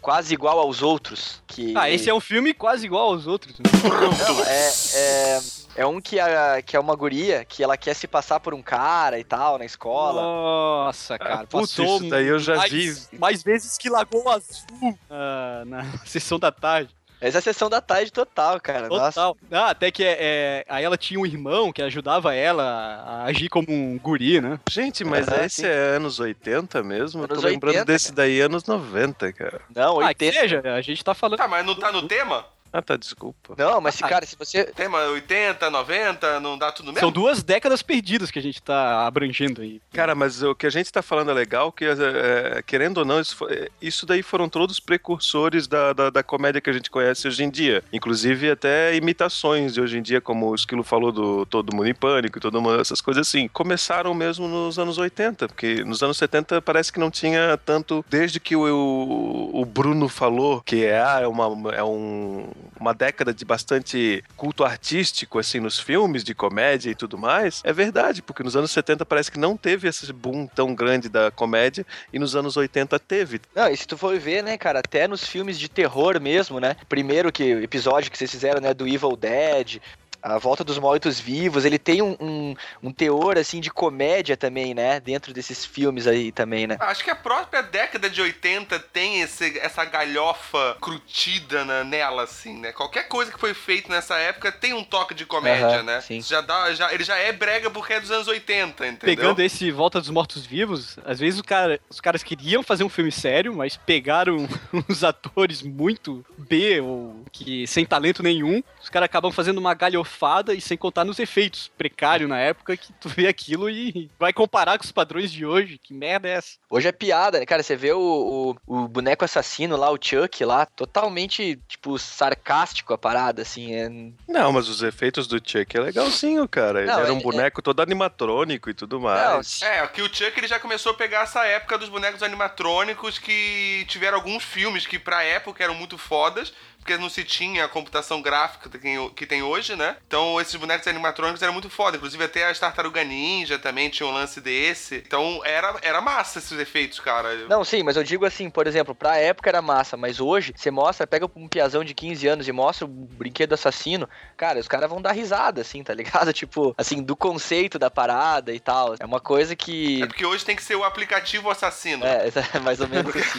Quase Igual aos Outros. Que Ah, esse é um filme quase igual aos outros. né? Não, é, é, é um que, a, que é uma guria que ela quer se passar por um cara e tal na escola. Nossa, cara, putz, passou isso daí eu já mais, vi. mais vezes que Lagoa Azul ah, na *laughs* sessão da tarde. Essa é a sessão da tarde total, cara. Nossa. Total. Ah, até que é, é- aí ela tinha um irmão que ajudava ela a agir como um guri, né? Gente, mas Aham, esse sim. é anos 80 mesmo? Eu tô Anos lembrando 80, desse daí anos 90, cara. Não, Ah, que 80. seja, a gente tá falando. Tá, mas não tá no tema? Ah, tá, desculpa. Não, mas se, cara, se você. Tema 80, 90, não dá tudo mesmo? São duas décadas perdidas que a gente tá abrangendo aí. Cara, mas o que a gente tá falando é legal, que é, querendo ou não, isso, foi- isso daí foram todos precursores da, da, da comédia que a gente conhece hoje em dia. Inclusive até imitações de hoje em dia, como o Esquilo falou do Todo Mundo em Pânico e todas essas coisas assim. Começaram mesmo nos anos 80, porque nos anos 70 parece que não tinha tanto, desde que o, o, o Bruno falou que é, ah, é, uma, é um, uma década de bastante culto artístico, assim, nos filmes de comédia e tudo mais, é verdade, porque nos anos 70 parece que não teve esse boom tão grande da comédia e nos anos 80 teve. Não, e se tu for ver, né, cara, até nos filmes de terror mesmo, né? Primeiro que episódio que vocês fizeram, né, do Evil Dead. A Volta dos Mortos Vivos, ele tem um, um, um teor, assim, de comédia também, né? Dentro desses filmes aí também, né? Acho que a própria década de 80 tem esse, essa galhofa crutida na- nela, assim, né? Qualquer coisa que foi feita nessa época tem um toque de comédia, Aham, né? sim. Já dá, já, ele já é brega porque é dos anos 80, entendeu? Pegando esse Volta dos Mortos Vivos, às vezes o cara, os caras queriam fazer um filme sério, mas pegaram *laughs* uns atores muito B ou que sem talento nenhum. Os caras acabam fazendo uma galhofada e sem contar nos efeitos precários na época que tu vê aquilo e vai comparar com os padrões de hoje. Que merda é essa? Hoje é piada, né? Cara, você vê o, o, o boneco assassino lá, o Chuck lá, totalmente, tipo, sarcástico a parada, assim. É... Não, mas os efeitos do Chuck é legalzinho, cara. Ele Não, era um é- boneco todo animatrônico e tudo Não, mais. É, que o Chuck ele já começou a pegar essa época dos bonecos animatrônicos que tiveram alguns filmes que pra época eram muito fodas, porque não se tinha a computação gráfica que tem, hoje, né? Então esses bonecos animatrônicos eram muito foda. Inclusive até as Tartaruga Ninja também tinha um lance desse. Então era, era massa esses efeitos, cara. Não, sim, mas eu digo assim, por exemplo, pra época era massa, mas hoje, você mostra, pega um piazão de 15 anos e mostra o brinquedo assassino, cara, os caras vão dar risada, assim, tá ligado? *laughs* Tipo, assim, do conceito da parada e tal. É uma coisa que. É porque hoje tem que ser o aplicativo assassino. É, *laughs* é mais ou menos assim.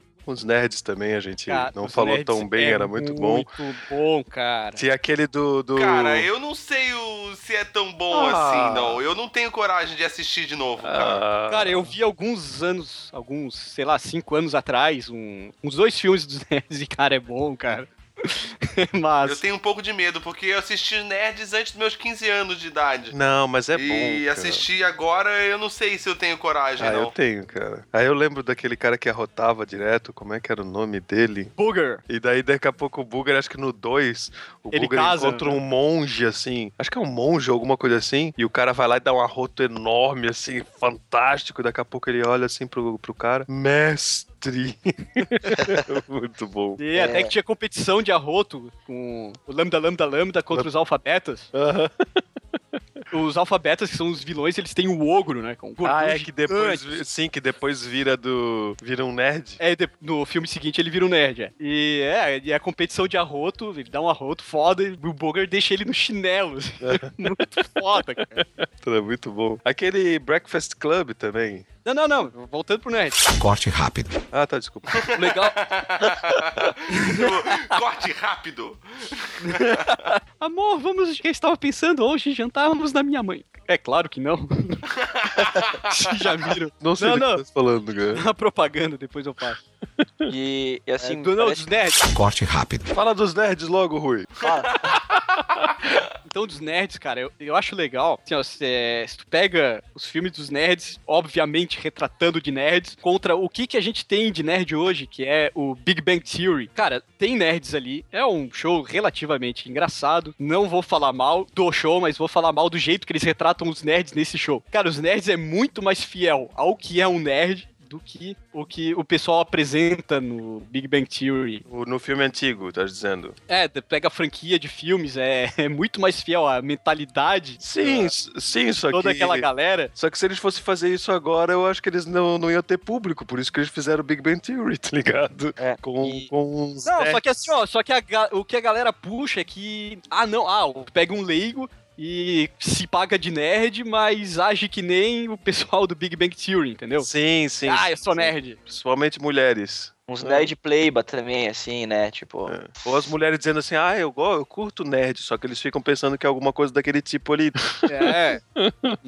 *laughs* Os nerds também a gente Cara, não falou nerds tão bem, é era muito bom. Muito bom, cara. Tinha aquele do. do... Cara, eu não sei o- se é tão bom Ah. assim, não. Eu não tenho coragem de assistir de novo, cara. Ah, Cara, eu vi alguns anos, alguns, sei lá, cinco anos atrás, um- uns dois filmes dos *laughs* nerds e, cara, é bom, cara. *laughs* Mas. Eu tenho um pouco de medo, porque eu assisti Nerds antes dos meus 15 anos de idade. Não, mas é bom. e assistir agora, eu não sei se eu tenho coragem, Ah, não. eu tenho, cara. Aí eu lembro daquele cara que arrotava direto, como é que era o nome dele? Booger. E daí daqui a pouco o Booger, acho que no 2, o Ele Booger casa, encontra né? um monge, assim. Acho que é um monge ou alguma coisa assim. E o cara vai lá e dá um arroto enorme, assim, fantástico. Daqui a pouco ele olha assim pro, pro cara. Mestre! *laughs* Muito bom. E até que tinha competição de arroto com o Lambda Lambda Lambda contra os alfabetas. Aham. *laughs* Os alfabetas, que são os vilões, eles têm o ogro, né? Com Ah, é que depois, sim, que depois vira do, vira um nerd. É, de- no filme seguinte ele vira um nerd, é. E é, e a competição de arroto, ele dá um arroto foda e o Booger deixa ele no chinelo. assim. *laughs* Muito foda, cara. É muito bom. Aquele Breakfast Club também. Não, não, não. Voltando pro nerd. Corte rápido. Ah, tá, desculpa. *laughs* Legal. *laughs* Corte rápido. *laughs* Amor, vamos. Eu estava pensando hoje jantávamos na minha mãe. É claro que não. Já viram? Não sei Não, do que não. você tá falando, cara. A propaganda, depois eu faço. *laughs* E, e assim, É, do, não, parece- dos nerds. Corte rápido. Fala dos nerds logo, Rui. Fala. *laughs* Então, dos nerds, cara, eu, eu acho legal. Assim, ó, se, se tu pega os filmes dos nerds, obviamente retratando de nerds, contra o que, que a gente tem de nerd hoje, que é o Big Bang Theory. Cara, tem nerds ali. É um show relativamente engraçado. Não vou falar mal do show, mas vou falar mal do jeito que eles retratam os nerds nesse show. Cara, os nerds é muito mais fiel ao que é um nerd do que o que o pessoal apresenta no Big Bang Theory. No filme antigo, tá dizendo? É, pega a franquia de filmes, é, é muito mais fiel à mentalidade. Sim, da- sim, só toda que... aquela galera. Só que se eles fossem fazer isso agora, eu acho que eles não, não iam ter público. Por isso que eles fizeram o Big Bang Theory, *laughs* tá ligado? É, Com, e- com os Não, só que assim, ó, só que a o que a galera puxa é que. Ah, não, ah, pega um leigo e se paga de nerd, mas age que nem o pessoal do Big Bang Theory, entendeu? Sim, sim. ah, eu sou sim. nerd. Principalmente mulheres. Uns nerd playba também, assim, né? Tipo. É. Ou as mulheres dizendo assim, ah, eu, go- eu curto nerd, só que eles ficam pensando que é alguma coisa daquele tipo ali. *laughs* É.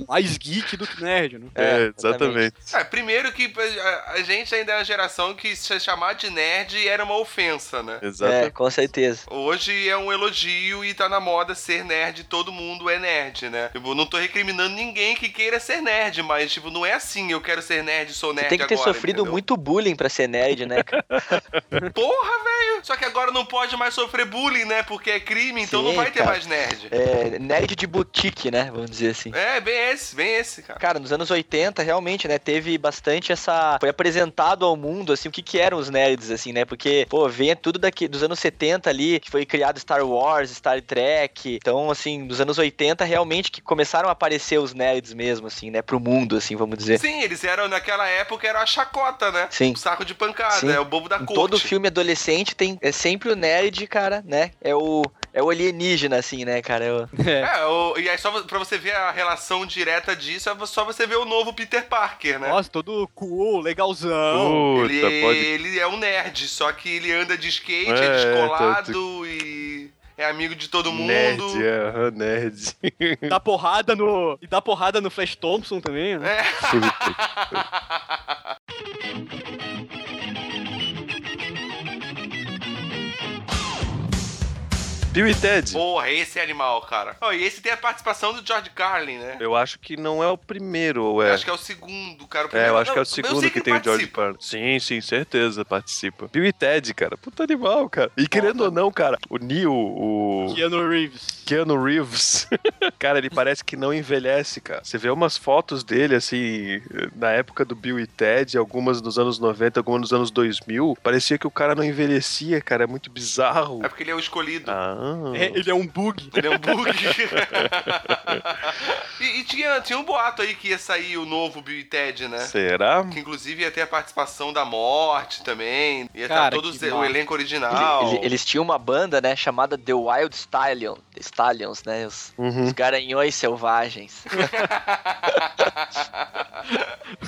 Mais geek do que nerd, né? É, exatamente. exatamente. É, primeiro que a, a gente ainda é uma geração que se chamar de nerd era uma ofensa, né? É, Exatamente. com certeza. Hoje é um elogio e tá na moda ser nerd, todo mundo é nerd, né? Tipo, não tô recriminando ninguém que queira ser nerd, mas, tipo, não é assim, eu quero ser nerd, sou Você nerd tem que ter agora, sofrido entendeu? muito bullying pra ser nerd, né? *laughs* *laughs* Porra, velho! Só que agora não pode mais sofrer bullying, né? Porque é crime, então Sim, não vai ter cara. mais nerd. É, nerd de boutique, né? Vamos dizer assim. É, bem esse, bem esse, cara. Cara, nos anos 80, realmente, né, teve bastante essa... Foi apresentado ao mundo, assim, o que que eram os nerds, assim, né? Porque, pô, vem tudo daqui dos anos 70 ali, que foi criado Star Wars, Star Trek. Então, assim, nos anos 80, realmente, que começaram a aparecer os nerds mesmo, assim, né? Pro mundo, assim, vamos dizer. Sim, eles eram, naquela época, era a chacota, né? Sim. O saco de pancada, Sim. É o bobo da Em corte. todo filme adolescente tem é sempre o nerd, cara, né? É o é o alienígena assim, né, cara? É o- É. É, o- e aí só pra você ver a relação direta disso, é só você ver o novo Peter Parker, né? Nossa, todo cool, legalzão. Puta, ele, pode. ele é um nerd, só que ele anda de skate, é, É, descolado e é amigo de todo mundo. Nerd, é, nerd. Dá porrada no. E dá porrada no Flash Thompson também, né? É. Bill e Ted. Porra, esse é animal, cara. Oh, e esse tem a participação do George Carlin, né? Eu acho que não é o primeiro, ou Eu é? acho que é o segundo, cara. O É, primeiro- eu acho que é o não, eu segundo sei que tem o George participa. Carlin. Sim, sim, certeza, participa. Bill e Ted, cara. Puta animal, cara. E querendo ou não, cara, o Neil, o Keanu Reeves. Keanu Reeves, *laughs* cara, ele parece que não envelhece, cara. Você vê umas fotos dele, assim, na época do Bill e Ted, algumas nos anos 90, algumas nos anos 2000, parecia que o cara não envelhecia, cara. É muito bizarro. É porque ele é o escolhido. Ah. É, ele é um bug. *laughs* Ele é um bug. *laughs* e e tinha, tinha um boato aí que ia sair o novo Bill e Ted, né? Será? Que inclusive ia ter a participação da morte também. Ia Cara, estar todo que o elenco original. Ele- ele- eles tinham uma banda, né, chamada The Wild Stallion, Stallions, né, os, Uhum. os garanhões selvagens. *laughs*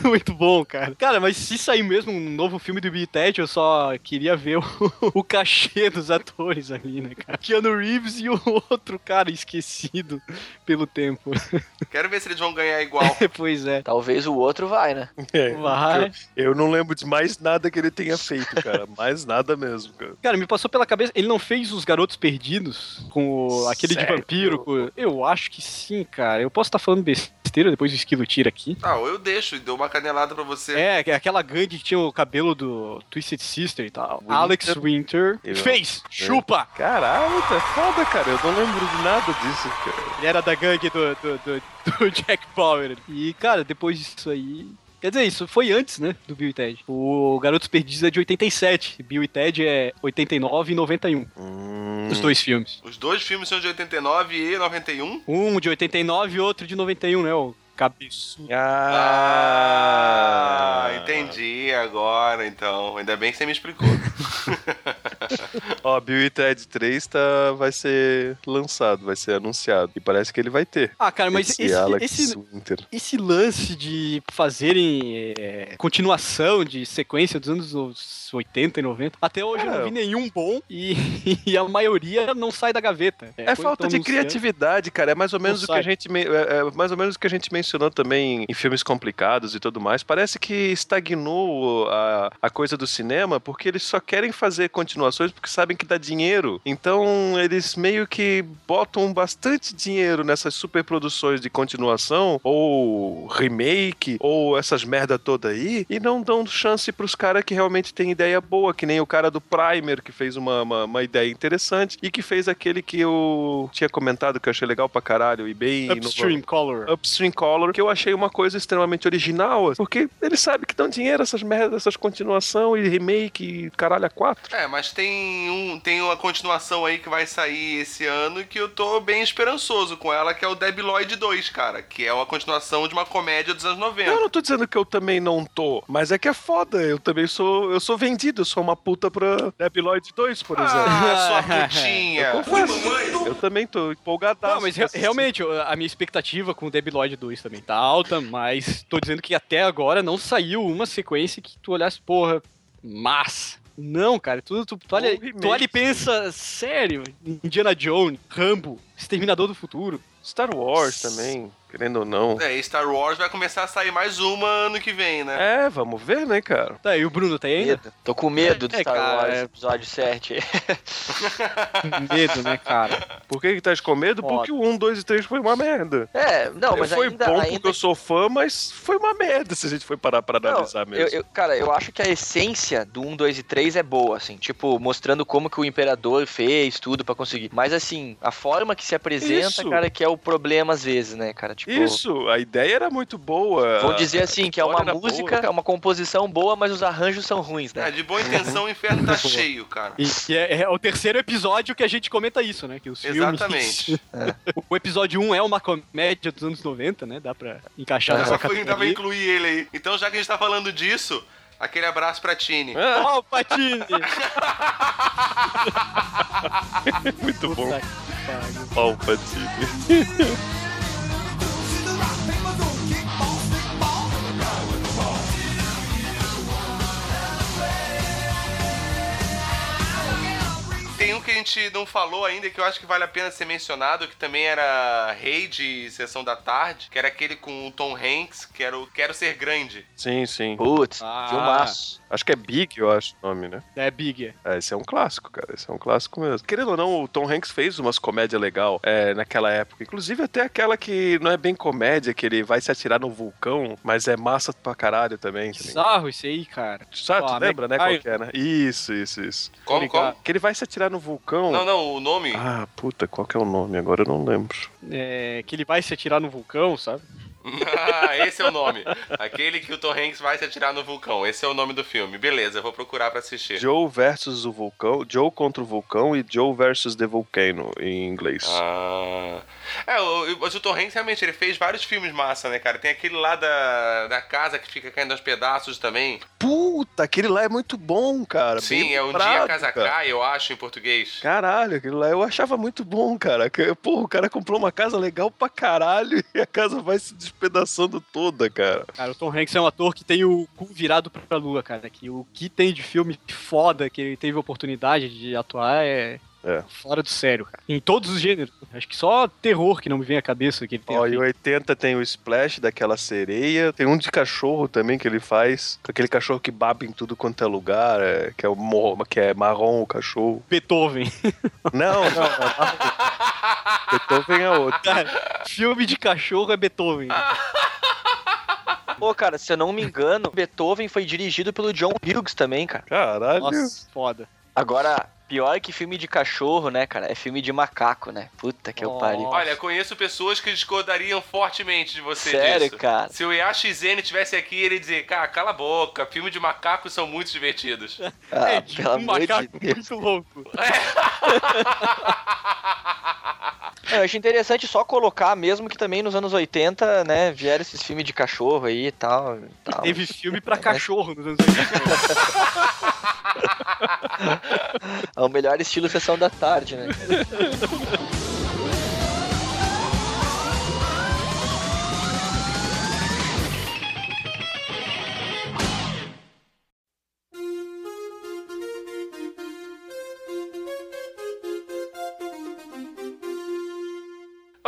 Muito bom, cara. Cara, mas se sair mesmo um novo filme do Bill e Ted, eu só queria ver o, o cachê dos atores ali, né, cara? Keanu Reeves e o outro cara esquecido pelo tempo. *laughs* Quero ver se eles vão ganhar igual. pois é. Talvez o outro vai, né? É, *laughs* Vai. Eu não lembro de mais nada que ele tenha feito, cara. Mais nada mesmo, cara. Cara, me passou pela cabeça. Ele não fez os Garotos Perdidos com o- aquele de Sério? vampiro? com- Eu acho que sim, cara. Eu posso estar falando besteira, depois o esquilo tira aqui. Ah, ou eu deixo e dou uma canelada pra você. É, que é aquela gangue que tinha o cabelo do Twisted Sister e tal. Alex Winter. Eu- Fez! Chupa! Caralho, tá foda, cara. Eu não lembro de nada disso, cara. Ele era da gangue do, do, do, do *laughs* Jack Bauer. E, cara, depois disso aí. Quer dizer, isso foi antes, né? Do Bill e Ted. O Garotos Perdidos é de 87. Bill e Ted é 89 e 91. Hum, Os dois filmes. Os dois filmes são de 89 e 91. Um de 89 e outro de 91, né? O cabeçudo. Ah, Ah, entendi agora, então. Ainda bem que você me explicou. *laughs* Ó, Bill e Ted 3 tá, vai ser lançado, vai ser anunciado. E parece que ele vai ter. Ah, cara, mas esse, esse, Alex esse, esse lance de fazerem é, continuação de sequência dos anos 80 e 90, até hoje eu não vi nenhum bom e, *laughs* e a maioria não sai da gaveta. É, coisa falta de anunciando. criatividade, cara. É mais ou menos o que a sai. gente é, é mais ou menos o que a gente mencionou também em filmes complicados e tudo mais. Parece que estagnou a, a coisa do cinema porque eles só querem fazer continuações porque sabem que dá dinheiro. Então eles meio que botam bastante dinheiro nessas superproduções de continuação ou remake ou essas merda toda aí e não dão chance pros caras que realmente têm ideia boa, que nem o cara do Primer que fez uma, uma, uma ideia interessante e que fez aquele que eu tinha comentado que eu achei legal pra caralho e bem Upstream Color. Upstream Color, que eu achei uma coisa extremamente original, porque eles sabem que dão dinheiro essas merdas, essas continuação e remake e caralho a quatro. É, mas tem, um, tem uma continuação aí que vai sair esse ano que eu tô bem esperançoso com ela, que é o Debi Lloyd 2, cara. Que é uma continuação de uma comédia dos anos 90. Eu não tô dizendo que eu também não tô, mas é que é foda. Eu também sou, eu sou vendido, eu sou uma puta pra Debi Lloyd 2, por exemplo. Ah, sua putinha. *laughs* Eu confesso, eu também tô empolgadaço. Não, mas re- realmente, a minha expectativa com o Debi Lloyd 2 também tá alta, mas tô dizendo que até agora não saiu uma sequência que tu olhasse, porra, massa. Não, cara, tu, tu, tu, olha, tu olha e pensa, sério, Indiana Jones, Rambo, Exterminador do Futuro. Star Wars também, querendo ou não. É, e Star Wars vai começar a sair mais uma ano que vem, né? É, vamos ver, né, cara? Tá, e o Bruno tá aí ainda? Medo. Tô com medo do É, Star cara, Wars é- episódio 7. Com *laughs* medo, né, cara? Por que que tá com medo? Foda. Porque o 1, 2 e 3 foi uma merda. É, não, mas foi ainda, bom ainda porque eu sou fã, mas foi uma merda se a gente for parar pra Não, analisar eu, mesmo. eu- cara, eu acho que a essência do 1, 2 e 3 é boa, assim, tipo, mostrando como que o imperador fez tudo pra conseguir. Mas assim, a forma que se apresenta, Isso. cara, que é o problema às vezes, né, cara? Tipo, Isso, a ideia era muito boa. vão dizer assim, que é uma música, boa. é uma composição boa, mas os arranjos são ruins, É, né? de boa intenção o inferno tá *laughs* cheio, cara. E, é, é o terceiro episódio que a gente comenta isso, né? Que os Exatamente. filmes. *laughs* o, o episódio 1 é uma comédia dos anos 90, né? Dá pra encaixar nessa vai categoria. incluir ele aí. Então, já que a gente tá falando disso, aquele abraço pra Tini. Ah, Ó, o Patini! *laughs* muito bom. Puta. Palpatine. Tem um que a gente não falou ainda que eu acho que vale a pena ser mencionado, que também era rei de Sessão da Tarde, que era aquele com o Tom Hanks, que era o Quero Ser Grande. Sim, sim. Putz, Ah. filmaço. Acho que é Big, eu acho o nome, né? É Big. é. É, esse é um clássico, cara. Esse é um clássico mesmo. Querendo ou não, o Tom Hanks fez umas comédias legal é, naquela época. Inclusive até aquela que não é bem comédia, que ele vai se atirar no vulcão, mas é massa pra caralho também. tá? Bizarro isso aí, cara. Sabe, tu lembra, né? Qual que é, né? Isso, isso, isso. Como, como? Que ele vai se atirar no vulcão. Não, não, o nome. Ah, puta, qual que é o nome? Agora eu não lembro. É, que ele vai se atirar no vulcão, sabe? Ah, *laughs* esse é o nome. Aquele que o Tom Hanks vai se atirar no vulcão. Esse é o nome do filme. Beleza, eu vou procurar pra assistir. Joe versus o vulcão, Joe contra o vulcão e Joe versus the volcano em inglês. Ah. É, o, mas o Tom Hanks realmente ele fez vários filmes massa, né, cara? Tem aquele lá da, da casa que fica caindo aos pedaços também. Puta, aquele lá é muito bom, cara. Sim, Bem é um dia a casa cai, eu acho, em português. Caralho, aquilo lá eu achava muito bom, cara. Porra, o cara comprou uma casa legal pra caralho *laughs* e a casa vai se despedaçando toda, cara. Cara, o Tom Hanks é um ator que tem o cu virado pra lua, cara. Que o que tem de filme foda que ele teve oportunidade de atuar é. É. Fora do sério, cara. Em todos os gêneros. Acho que só terror que não me vem à cabeça que ele tem. Ó, em 80 tem o Splash daquela sereia. Tem um de cachorro também que ele faz. Aquele cachorro que baba em tudo quanto é lugar. é, que, é o, que é marrom o cachorro. Beethoven. Não, *laughs* não, marrom. Beethoven é outro. Cara, filme de cachorro é Beethoven. Pô, cara, se eu não me engano, Beethoven foi dirigido pelo John Hughes também, cara. Caralho. Nossa, foda. Agora, pior que filme de cachorro, né, cara? É filme de macaco, né? Puta que eu pariu. Olha, conheço pessoas que discordariam fortemente de você Sério, disso. cara? Se o Yashi tivesse aqui, ele ia dizer, cara, cala a boca, filme de macacos são muito divertidos. Ah, é, de pelo um amor de macaco Deus. muito louco. *laughs* Eu acho interessante só colocar, mesmo que também nos anos 80, né, vieram esses filmes de cachorro aí e tal. e tal. Teve filme pra cachorro nos anos 80. *laughs* É o melhor estilo Sessão da Tarde, né? *laughs*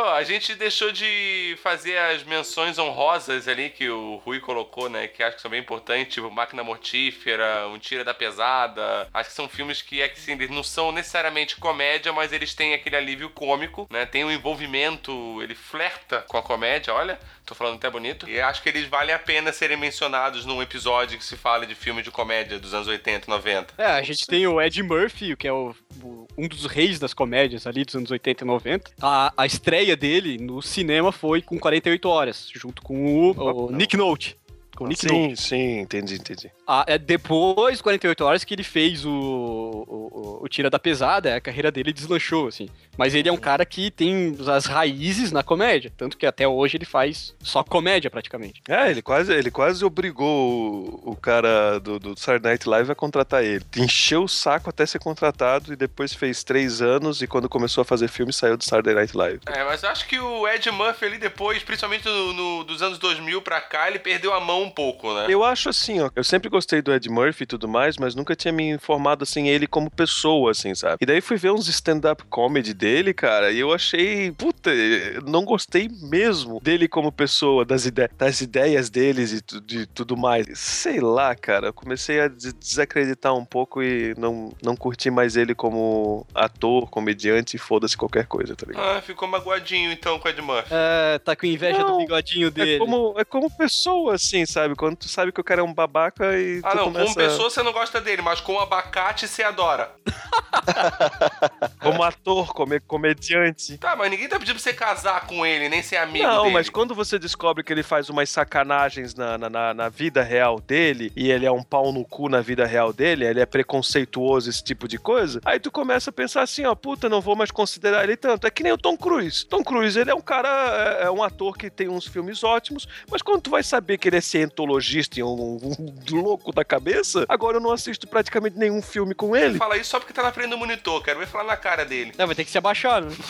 a gente deixou de fazer as menções honrosas ali que o Rui colocou, né? Que acho que são bem importantes, tipo Máquina Mortífera, Um Tira da Pesada. Acho que são filmes que, é que assim, eles não são necessariamente comédia, mas eles têm aquele alívio cômico, né? Tem um envolvimento, ele flerta com a comédia, olha. Tô falando até bonito. E acho que eles valem a pena serem mencionados num episódio que se fala de filme de comédia dos anos 80 e 90. É, a gente tem o Ed Murphy, que é o, o- um dos reis das comédias ali dos anos 80 e 90. A, a estreia dele no cinema foi com 48 horas, junto com o, o Nick Note. Com o Nick. Sim, sim, entendi, entendi. Ah, é depois de 48 horas que ele fez o, o, o o Tira da Pesada, a carreira dele deslanchou, assim. Mas ele é um cara que tem as raízes na comédia. Tanto que até hoje ele faz só comédia, praticamente. É, ele quase, ele quase obrigou o, o cara do, do Saturday Night Live a contratar ele. Encheu o saco até ser contratado e depois fez três anos e quando começou a fazer filme saiu do Saturday Night Live. É, mas eu acho que o Ed Murphy ali depois, principalmente no, no- dos anos 2000 pra cá, ele perdeu a mão um pouco, né? Eu acho assim, ó. Eu sempre gostei do Ed Murphy e tudo mais, mas nunca tinha me informado assim ele como pessoa, assim, sabe? E daí fui ver uns stand-up comedy dele, cara, e eu achei, puta, eu não gostei mesmo dele como pessoa, das, ide das ideias deles e tu- de tudo mais. Sei lá, cara, eu comecei a des- desacreditar um pouco e não, não curti mais ele como ator, comediante, e foda-se qualquer coisa, tá ligado? Ah, ficou magoadinho então com o Ed Murphy. É, tá com inveja do Não, bigodinho dele. É como, é como pessoa, assim, sabe? Quando tu sabe que o cara é um babaca e Ah, não, começa... como pessoa você não gosta dele, mas com abacate você adora. *laughs* Como ator, como comediante. Tá, mas ninguém tá pedindo pra você casar com ele, nem ser amigo Não, dele. mas quando você descobre que ele faz umas sacanagens na, na, na- vida real dele, e ele é um pau no cu na vida real dele, ele é preconceituoso, esse tipo de coisa, aí tu começa a pensar assim, ó, puta, não vou mais considerar ele tanto. É que nem o Tom Cruise. Tom Cruise, ele é um cara, é, é um ator que tem uns filmes ótimos, mas quando tu vai saber que ele é cientologista e um, um louco da cabeça, agora eu não assisto praticamente nenhum filme com ele. Fala isso só porque tá na frente do monitor, quero ver falar na cara dele. Não, vai ter que se abaixar, né? *laughs*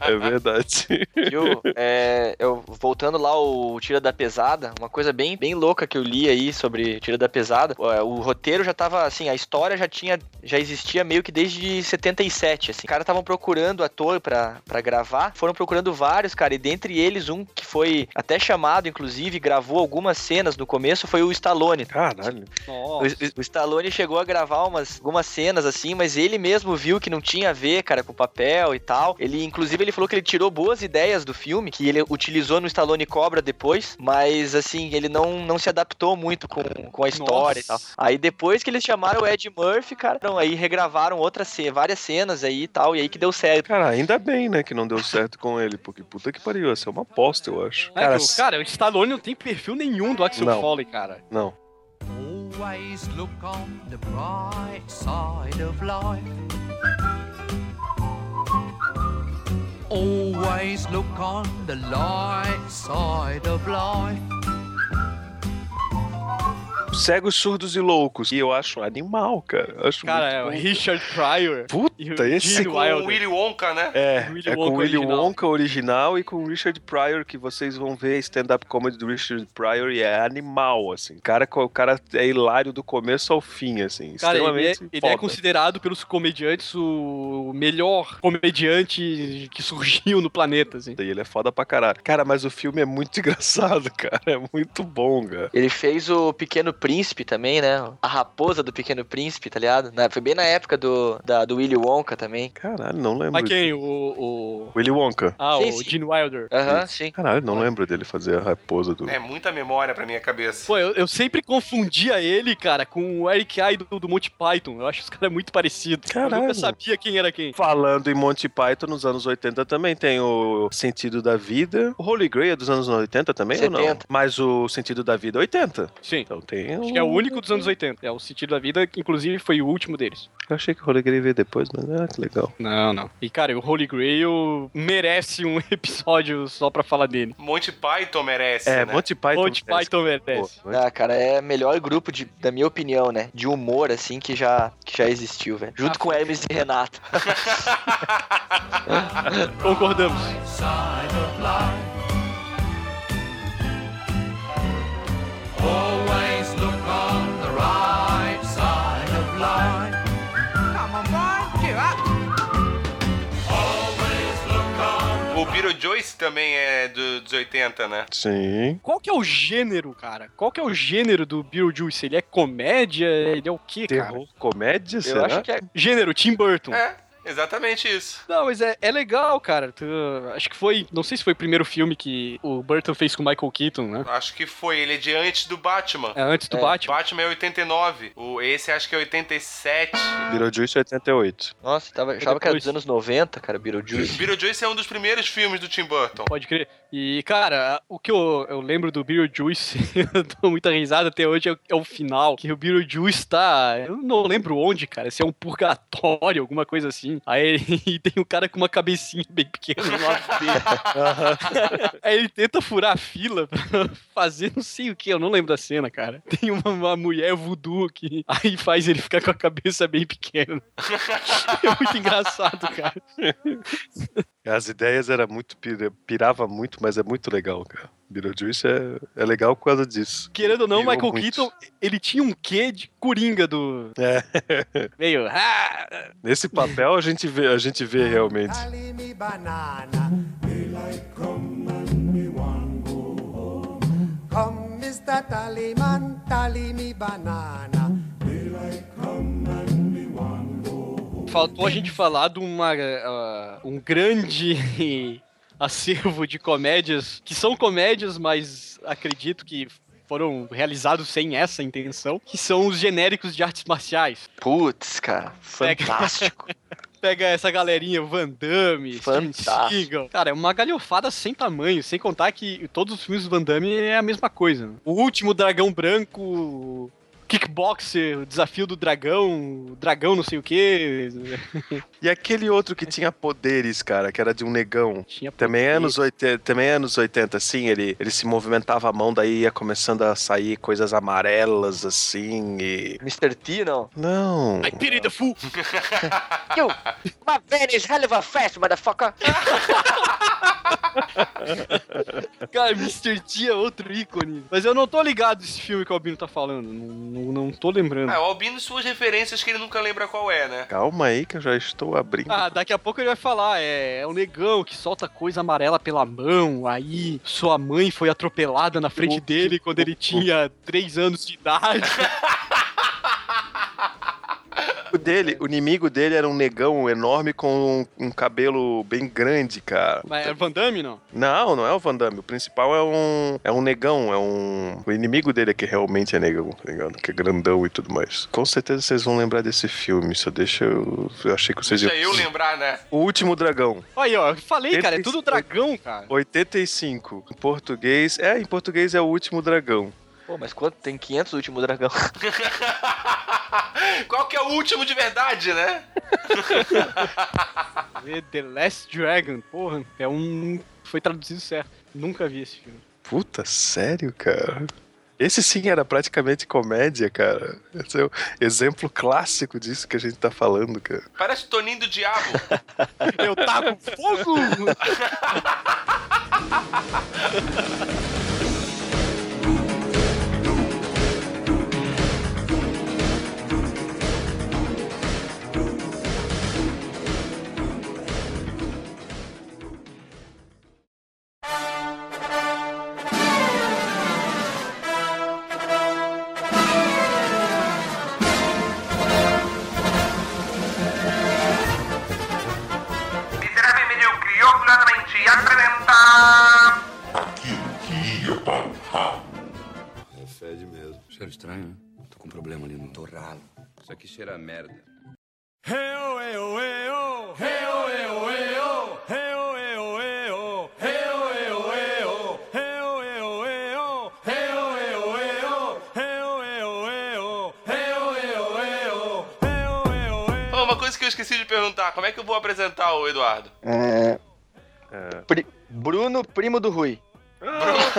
É verdade. Viu? É, eu, voltando lá o Tira da Pesada, uma coisa bem, bem louca que eu li aí sobre Tira da Pesada, o roteiro já tava, assim, a história já tinha, já existia meio que desde 77, assim. Os caras estavam procurando ator pra, pra gravar, foram procurando vários, cara, e dentre eles um que foi até chamado, inclusive, gravou algumas cenas no começo, foi o Stallone. Caralho. O, Nossa. o- o Stallone chegou a gravar umas, algumas cenas assim, mas ele mesmo viu que não tinha a ver, cara, com o papel e tal. Ele, inclusive, ele falou que ele tirou boas ideias do filme, que ele utilizou no Stallone Cobra depois, mas assim, ele não, não se adaptou muito com, com a história Nossa. e tal. Aí depois que eles chamaram o Ed Murphy, cara, não, aí regravaram outras várias cenas aí e tal, e aí que deu certo. Cara, ainda bem, né, que não deu certo com ele, porque puta que pariu, ia ser uma aposta, eu acho. É o- cara, o Stallone não tem perfil nenhum do Axel Não. Foley, cara. Não. Always look on the bright side of life. Always look on the light side of life. Cegos, surdos e loucos. E eu acho animal, cara. Eu acho Cara, é o. Richard Pryor. Puta, e esse Gene Com o Willy Wonka, né? É, Willy é com o Willy original. Wonka original e com o Richard Pryor, que vocês vão ver stand-up comedy do Richard Pryor e é animal, assim. Cara, o cara é hilário do começo ao fim, assim. Cara, ele, é, extremamente ele é foda. considerado pelos comediantes o melhor comediante que surgiu no planeta, assim. E ele é foda pra caralho. Cara, mas o filme é muito *laughs* engraçado, cara. É muito bom, cara. Ele fez o Pequeno Príncipe também, né? A raposa do Pequeno Príncipe, tá ligado? Na- foi bem na época do, da, do Willy Wonka também. Caralho, não lembro. Mas quem? O. o... Willy Wonka. Ah, Sim, o sim. Gene Wilder. Aham, sim. Caralho, não lembro dele fazer a raposa do. É muita memória pra minha cabeça. Pô, eu, eu sempre confundia ele, cara, com o Eric Idle do, do Monty Python. Eu acho os caras muito parecidos. Eu Caralho. nunca sabia quem era quem. Falando em Monty Python, nos anos 80 também tem o Sentido da Vida. O Holy Grail é dos anos 80 também ou não? 70. Mas o Sentido da Vida é 80. Sim. Então tem Acho que é o único dos anos 80. É o sentido da vida, que inclusive foi o último deles. Eu achei que o Holy Grail veio depois, mas ah, que legal. Não, não. E, cara, o Holy Grail merece um *laughs* episódio só pra falar dele. Monty Python merece, É, né? Monty Python. Monty Python merece. Pô, Ah, cara, é o melhor grupo, de, da minha opinião, né? De humor, assim, que já, que já existiu, velho. Junto com Hermes e Renato. *laughs* Concordamos. Always life. Come on, boy, cheer up. Always look on O Beetlejuice também é do- dos 80, né? Sim. Qual que é o gênero, cara? Qual que é o gênero do Beetlejuice? Ele é comédia? Ele é o quê, cara? Terror, comédia, Eu será? acho que é. Gênero, Tim Burton. É. Exatamente isso. Não, mas é, é legal, cara. Tu- acho que foi. Não sei se foi o primeiro filme que o Burton fez com o Michael Keaton, né? Acho que foi. Ele é de antes do Batman. É antes do É, Batman. Batman é 89. O, esse acho que é 87. Beetlejuice 88. Nossa, tava, achava que era dos anos 90, cara, Beetlejuice. Beetlejuice é um dos primeiros filmes do Tim Burton. Pode crer. E, cara, o que eu, eu lembro do Beetlejuice, *laughs* eu dou muita risada até hoje, é o, é o final. Que o Beetlejuice tá. Eu não lembro onde, cara. Se é um purgatório, alguma coisa assim. Aí ele- *laughs* e tem um cara com uma cabecinha bem pequena no lado dele. *laughs* *laughs* Aí ele tenta furar a fila pra fazer não sei o que, eu não lembro da cena, cara. Tem uma, uma mulher voodoo que aí faz ele ficar com a cabeça bem pequena. É muito engraçado, cara. As ideias era muito. pira- pirava muito, mas é muito legal, cara. Beetlejuice é, é legal por causa disso. Querendo ou não, Pirou Michael muito. Keaton, ele tinha um quê de coringa do. É. *laughs* Meio. "Ah", Nesse papel a gente vê, a gente vê realmente. Come Mr. Tallyman, tally me banana, daylight come and me home. Faltou a gente falar de uma, ah, um grande *laughs* acervo de comédias, que são comédias, mas acredito que foram realizados sem essa intenção, que são os genéricos de artes marciais. Putz, cara, fantástico. *laughs* Pega essa galerinha, Van Damme, Fantástico. Cara, é uma galhofada sem tamanho, sem contar que todos os filmes do Van Damme é a mesma coisa. O último Dragão Branco, Kickboxer, o Desafio do Dragão, Dragão não sei o que. E aquele outro que tinha poderes, cara, que era de um negão. Tinha Também é poder. anos 80, também é anos 80, assim, ele, ele se movimentava a mão, daí ia começando a sair coisas amarelas, assim, e... Mr. T, não. Não, I pity the fool. *laughs* Yo, my van is hell of a fast, motherfucker. *laughs* Cara, Mr. T é outro ícone. Mas eu não tô ligado esse filme que o Albino tá falando. Não, não, não tô lembrando. Ah, o Albino e suas referências que ele nunca lembra qual é, né? calma aí que eu já estou abrindo. Ah, daqui a pouco ele vai falar, é, é o negão que solta coisa amarela pela mão, aí sua mãe foi atropelada na frente dele quando ele tinha 3 anos de idade. *laughs* O dele, o inimigo dele era um negão enorme com um, um cabelo bem grande, cara. Mas é Van Damme, não? Não, não é o Van Damme. O principal é um, é um negão, é um... O inimigo dele é que realmente é negão, tá ligado? Que é grandão e tudo mais. Com certeza vocês vão lembrar desse filme, só deixa eu... Eu achei que vocês Deixa iam... eu lembrar, né? O Último Dragão. Aí, ó, eu falei, cara, é tudo dragão, cara. 85. Em português... É, em português é o Último Dragão. Pô, mas quanto? Tem 500 o último dragão. *laughs* Qual que é o último de verdade, né? *laughs* The Last Dragon, porra, é um... Foi traduzido certo. Nunca vi esse filme. Puta, sério, cara? Esse sim era praticamente comédia, cara. Esse é o exemplo clássico disso que a gente tá falando, cara. Parece Toninho do Diabo. *laughs* Eu taco fogo! Cheira a merda. Oh, uma coisa que eu esqueci de perguntar. Como é que eu vou apresentar o Eduardo? É... Pri- Bruno, primo do Rui. Vocês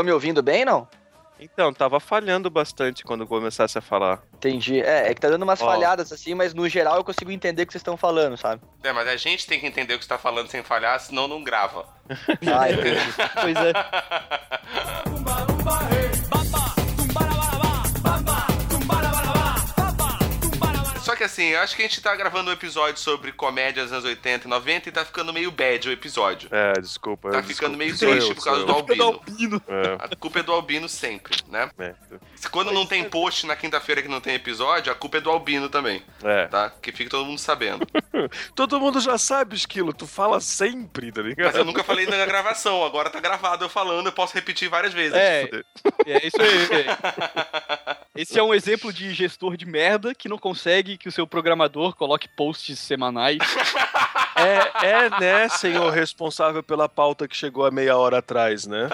estão me ouvindo bem, não? Então, tava falhando bastante quando começasse a falar. Entendi. É, é que tá dando umas Ó. falhadas assim, mas no geral eu consigo entender o que vocês estão falando, sabe? É, mas a gente tem que entender o que você tá falando sem falhar, senão não grava. Ah, entendi. *laughs* pois é. *laughs* que assim, eu acho que a gente tá gravando um episódio sobre comédias dos anos 80 e 90 e tá ficando meio bad o episódio. É, desculpa. Tá desculpa. ficando meio triste eu, por causa do eu. Albino. É. A culpa é do Albino sempre, né? É. Se quando não tem post na quinta-feira que não tem episódio, a culpa é do Albino também, É. tá? Que fique todo mundo sabendo. *laughs* Todo mundo já sabe, Esquilo. Tu fala sempre, tá ligado? Mas eu nunca falei na gravação, agora tá gravado eu falando, eu posso repetir várias vezes. É, é isso aí. Esse é um exemplo de gestor de merda que não consegue que o seu programador coloque posts semanais. *laughs* É, é, né, senhor responsável pela pauta que chegou há meia hora atrás, né?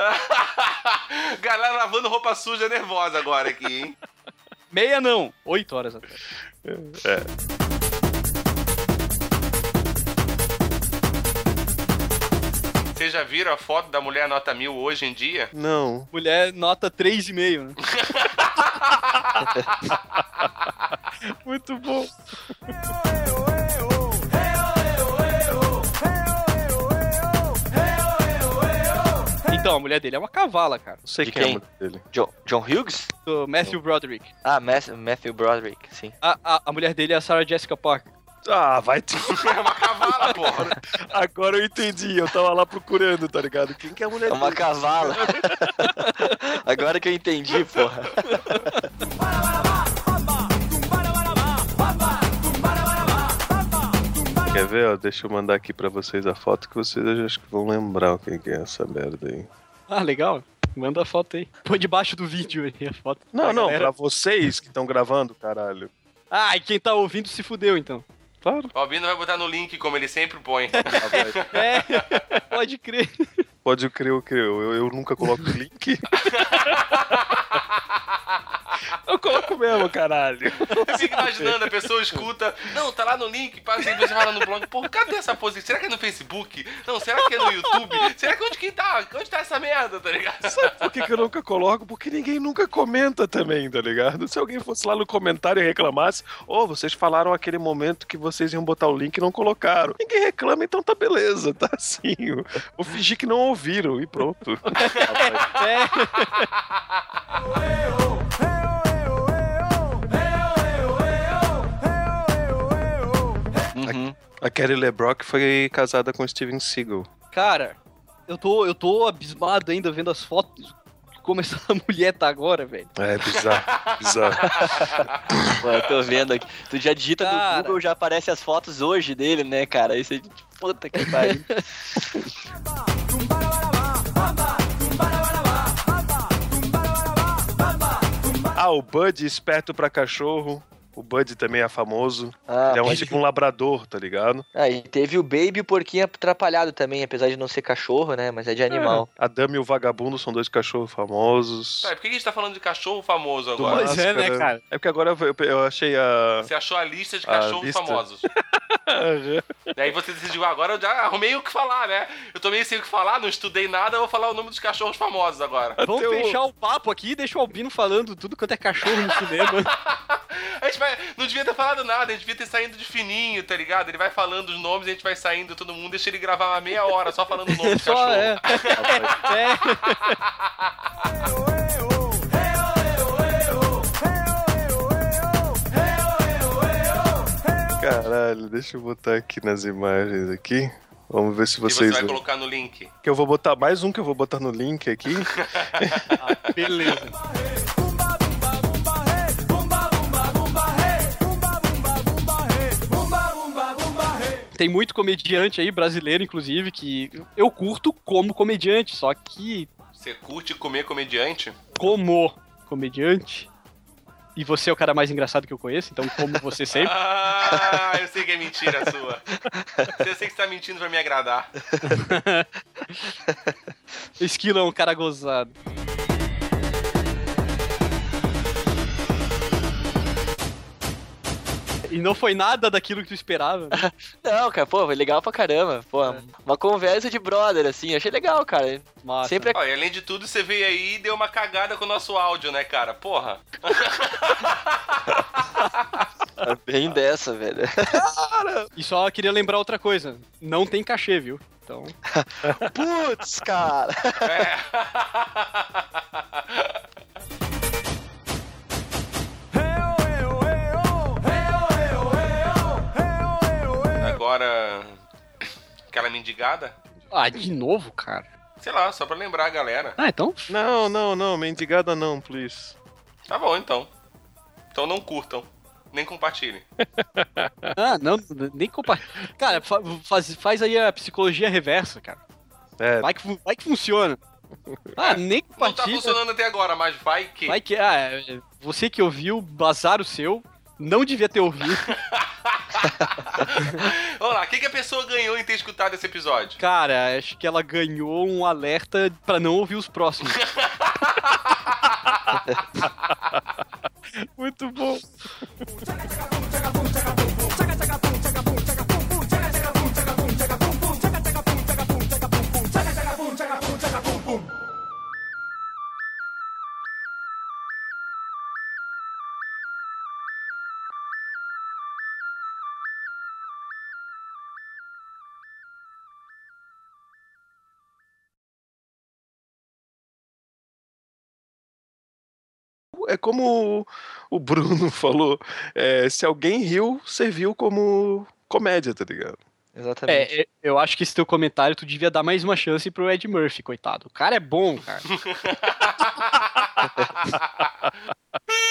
*laughs* Galera lavando roupa suja nervosa agora aqui, hein? Meia não, oito horas atrás. É. Vocês já viram a foto da mulher nota mil hoje em dia? Não. Mulher nota 3,5, né? *laughs* Muito bom. Então, a mulher dele é uma cavala, cara. Não sei De quem, é a mulher dele. John, John Hughes? Do Matthew Broderick. Ah, Math- Matthew Broderick, sim. A, a, a mulher dele é a Sarah Jessica Parker. Ah, vai. *laughs* É uma cavala, porra. Agora eu entendi. Eu tava lá procurando, tá ligado? Quem que é a mulher É uma dele? cavala. *laughs* Agora que eu entendi, porra. *laughs* Quer ver, ó? Deixa eu mandar aqui pra vocês a foto que vocês acho que vão lembrar quem que é essa merda aí. Ah, legal. Manda a foto aí. Põe debaixo do vídeo aí a foto. Não, Da não, galera. pra vocês que estão gravando, caralho. Ah, e quem tá ouvindo se fudeu, então. Claro. O Albino vai botar no link, como ele sempre põe. *laughs* É, pode crer. Pode crer o que eu, eu, eu nunca coloco link. *laughs* eu coloco mesmo, caralho. Eu fico imaginando, a pessoa escuta, não, tá lá no link, passa vai lá no blog, pô, cadê essa posição? Será que é no Facebook? Não, será que é no YouTube? Será que onde que tá? Onde tá essa merda, tá ligado? Sabe por que, que eu nunca coloco? Porque ninguém nunca comenta também, tá ligado? Se alguém fosse lá no comentário e reclamasse, ô, vocês falaram aquele momento que vocês iam botar o link e não colocaram. Ninguém reclama, então tá beleza, tá assim. Vou fingir que não ouviram e pronto. É. *laughs* Uhum. A Kelly LeBrock foi casada com o Steven Seagal. Cara, eu tô, eu tô abismado ainda vendo as fotos de como essa *laughs* mulher tá agora, velho. É bizarro, bizarro. *laughs* Pô, eu tô vendo aqui. Tu já digita Cara. no Google, já aparece as fotos hoje dele, né, cara? Aí você. Puta que pariu. Ah, o Bud esperto pra cachorro. O Bud também é famoso. Ah, Ele é um tipo um labrador, tá ligado? Ah, e teve o Baby e o Porquinho Atrapalhado também, apesar de não ser cachorro, né? Mas é de animal. É. A Dama e o Vagabundo são dois cachorros famosos. Tá, por que a gente tá falando de cachorro famoso Do agora? Pois é, né, cara? É porque agora eu, eu achei a. Você achou a lista de A cachorros lista. famosos. *laughs* Daí você decidiu, "Ah, agora eu já arrumei o que falar, né? Eu tô meio sem o que falar, não estudei nada, eu vou falar o nome dos cachorros famosos agora. Vamos Até o- fechar o papo aqui e deixa o Albino falando tudo quanto é cachorro no cinema. *laughs* A gente vai. Não devia ter falado nada, a gente devia ter saído de fininho, tá ligado? Ele vai falando os nomes, a gente vai saindo todo mundo, deixa ele gravar uma meia hora só falando o nome do *laughs* Só cachorro. é. é. Caralho, deixa eu botar aqui nas imagens aqui. Vamos ver se E você vocês. vai colocar no link. Que eu vou botar mais um que eu vou botar no link aqui. *laughs* Beleza. Tem muito comediante aí, brasileiro inclusive, que eu curto como comediante, só que Você curte comer comediante? como comediante, e você é o cara mais engraçado que eu conheço, então como você *laughs* sempre. Ah, eu sei que é mentira sua. Eu sei que você tá mentindo pra me agradar. *laughs* Esquilo é um cara gozado. E não foi nada daquilo que tu esperava. né? *laughs* Não, cara, pô, foi legal pra caramba. Pô, uma conversa de brother, assim. Achei legal, cara. Massa. Sempre é Ó, e além de tudo, você veio aí e deu uma cagada com o nosso áudio, né, cara? Porra. *laughs* bem dessa, velho. E só queria lembrar outra coisa: não tem cachê, viu? Então. *laughs* Putz, cara. Aquela mendigada? Ah, de novo, cara? Sei lá, só pra lembrar a galera. Ah, então. Não, não, não, mendigada não, please. Tá bom, então. Então não curtam. Nem compartilhem. *laughs* Ah, não, nem compartilha. Cara, fa- faz, faz aí a psicologia reversa, cara. É, Vai que, vai que funciona. Ah, nem Não tá compartilha. funcionando até agora, mas vai que. Vai que. Ah, é, você que ouviu, bazar o seu. Não devia ter ouvido. Vamos lá, o que, que a pessoa ganhou em ter escutado esse episódio? Cara, acho que ela ganhou um alerta pra não ouvir os próximos. muito bom. É como o- o Bruno *laughs* falou, é, se alguém riu, serviu como comédia, tá ligado? Exatamente. É, é, eu acho que esse teu comentário tu devia dar mais uma chance pro Ed Murphy, coitado. O cara é bom, cara. *laughs*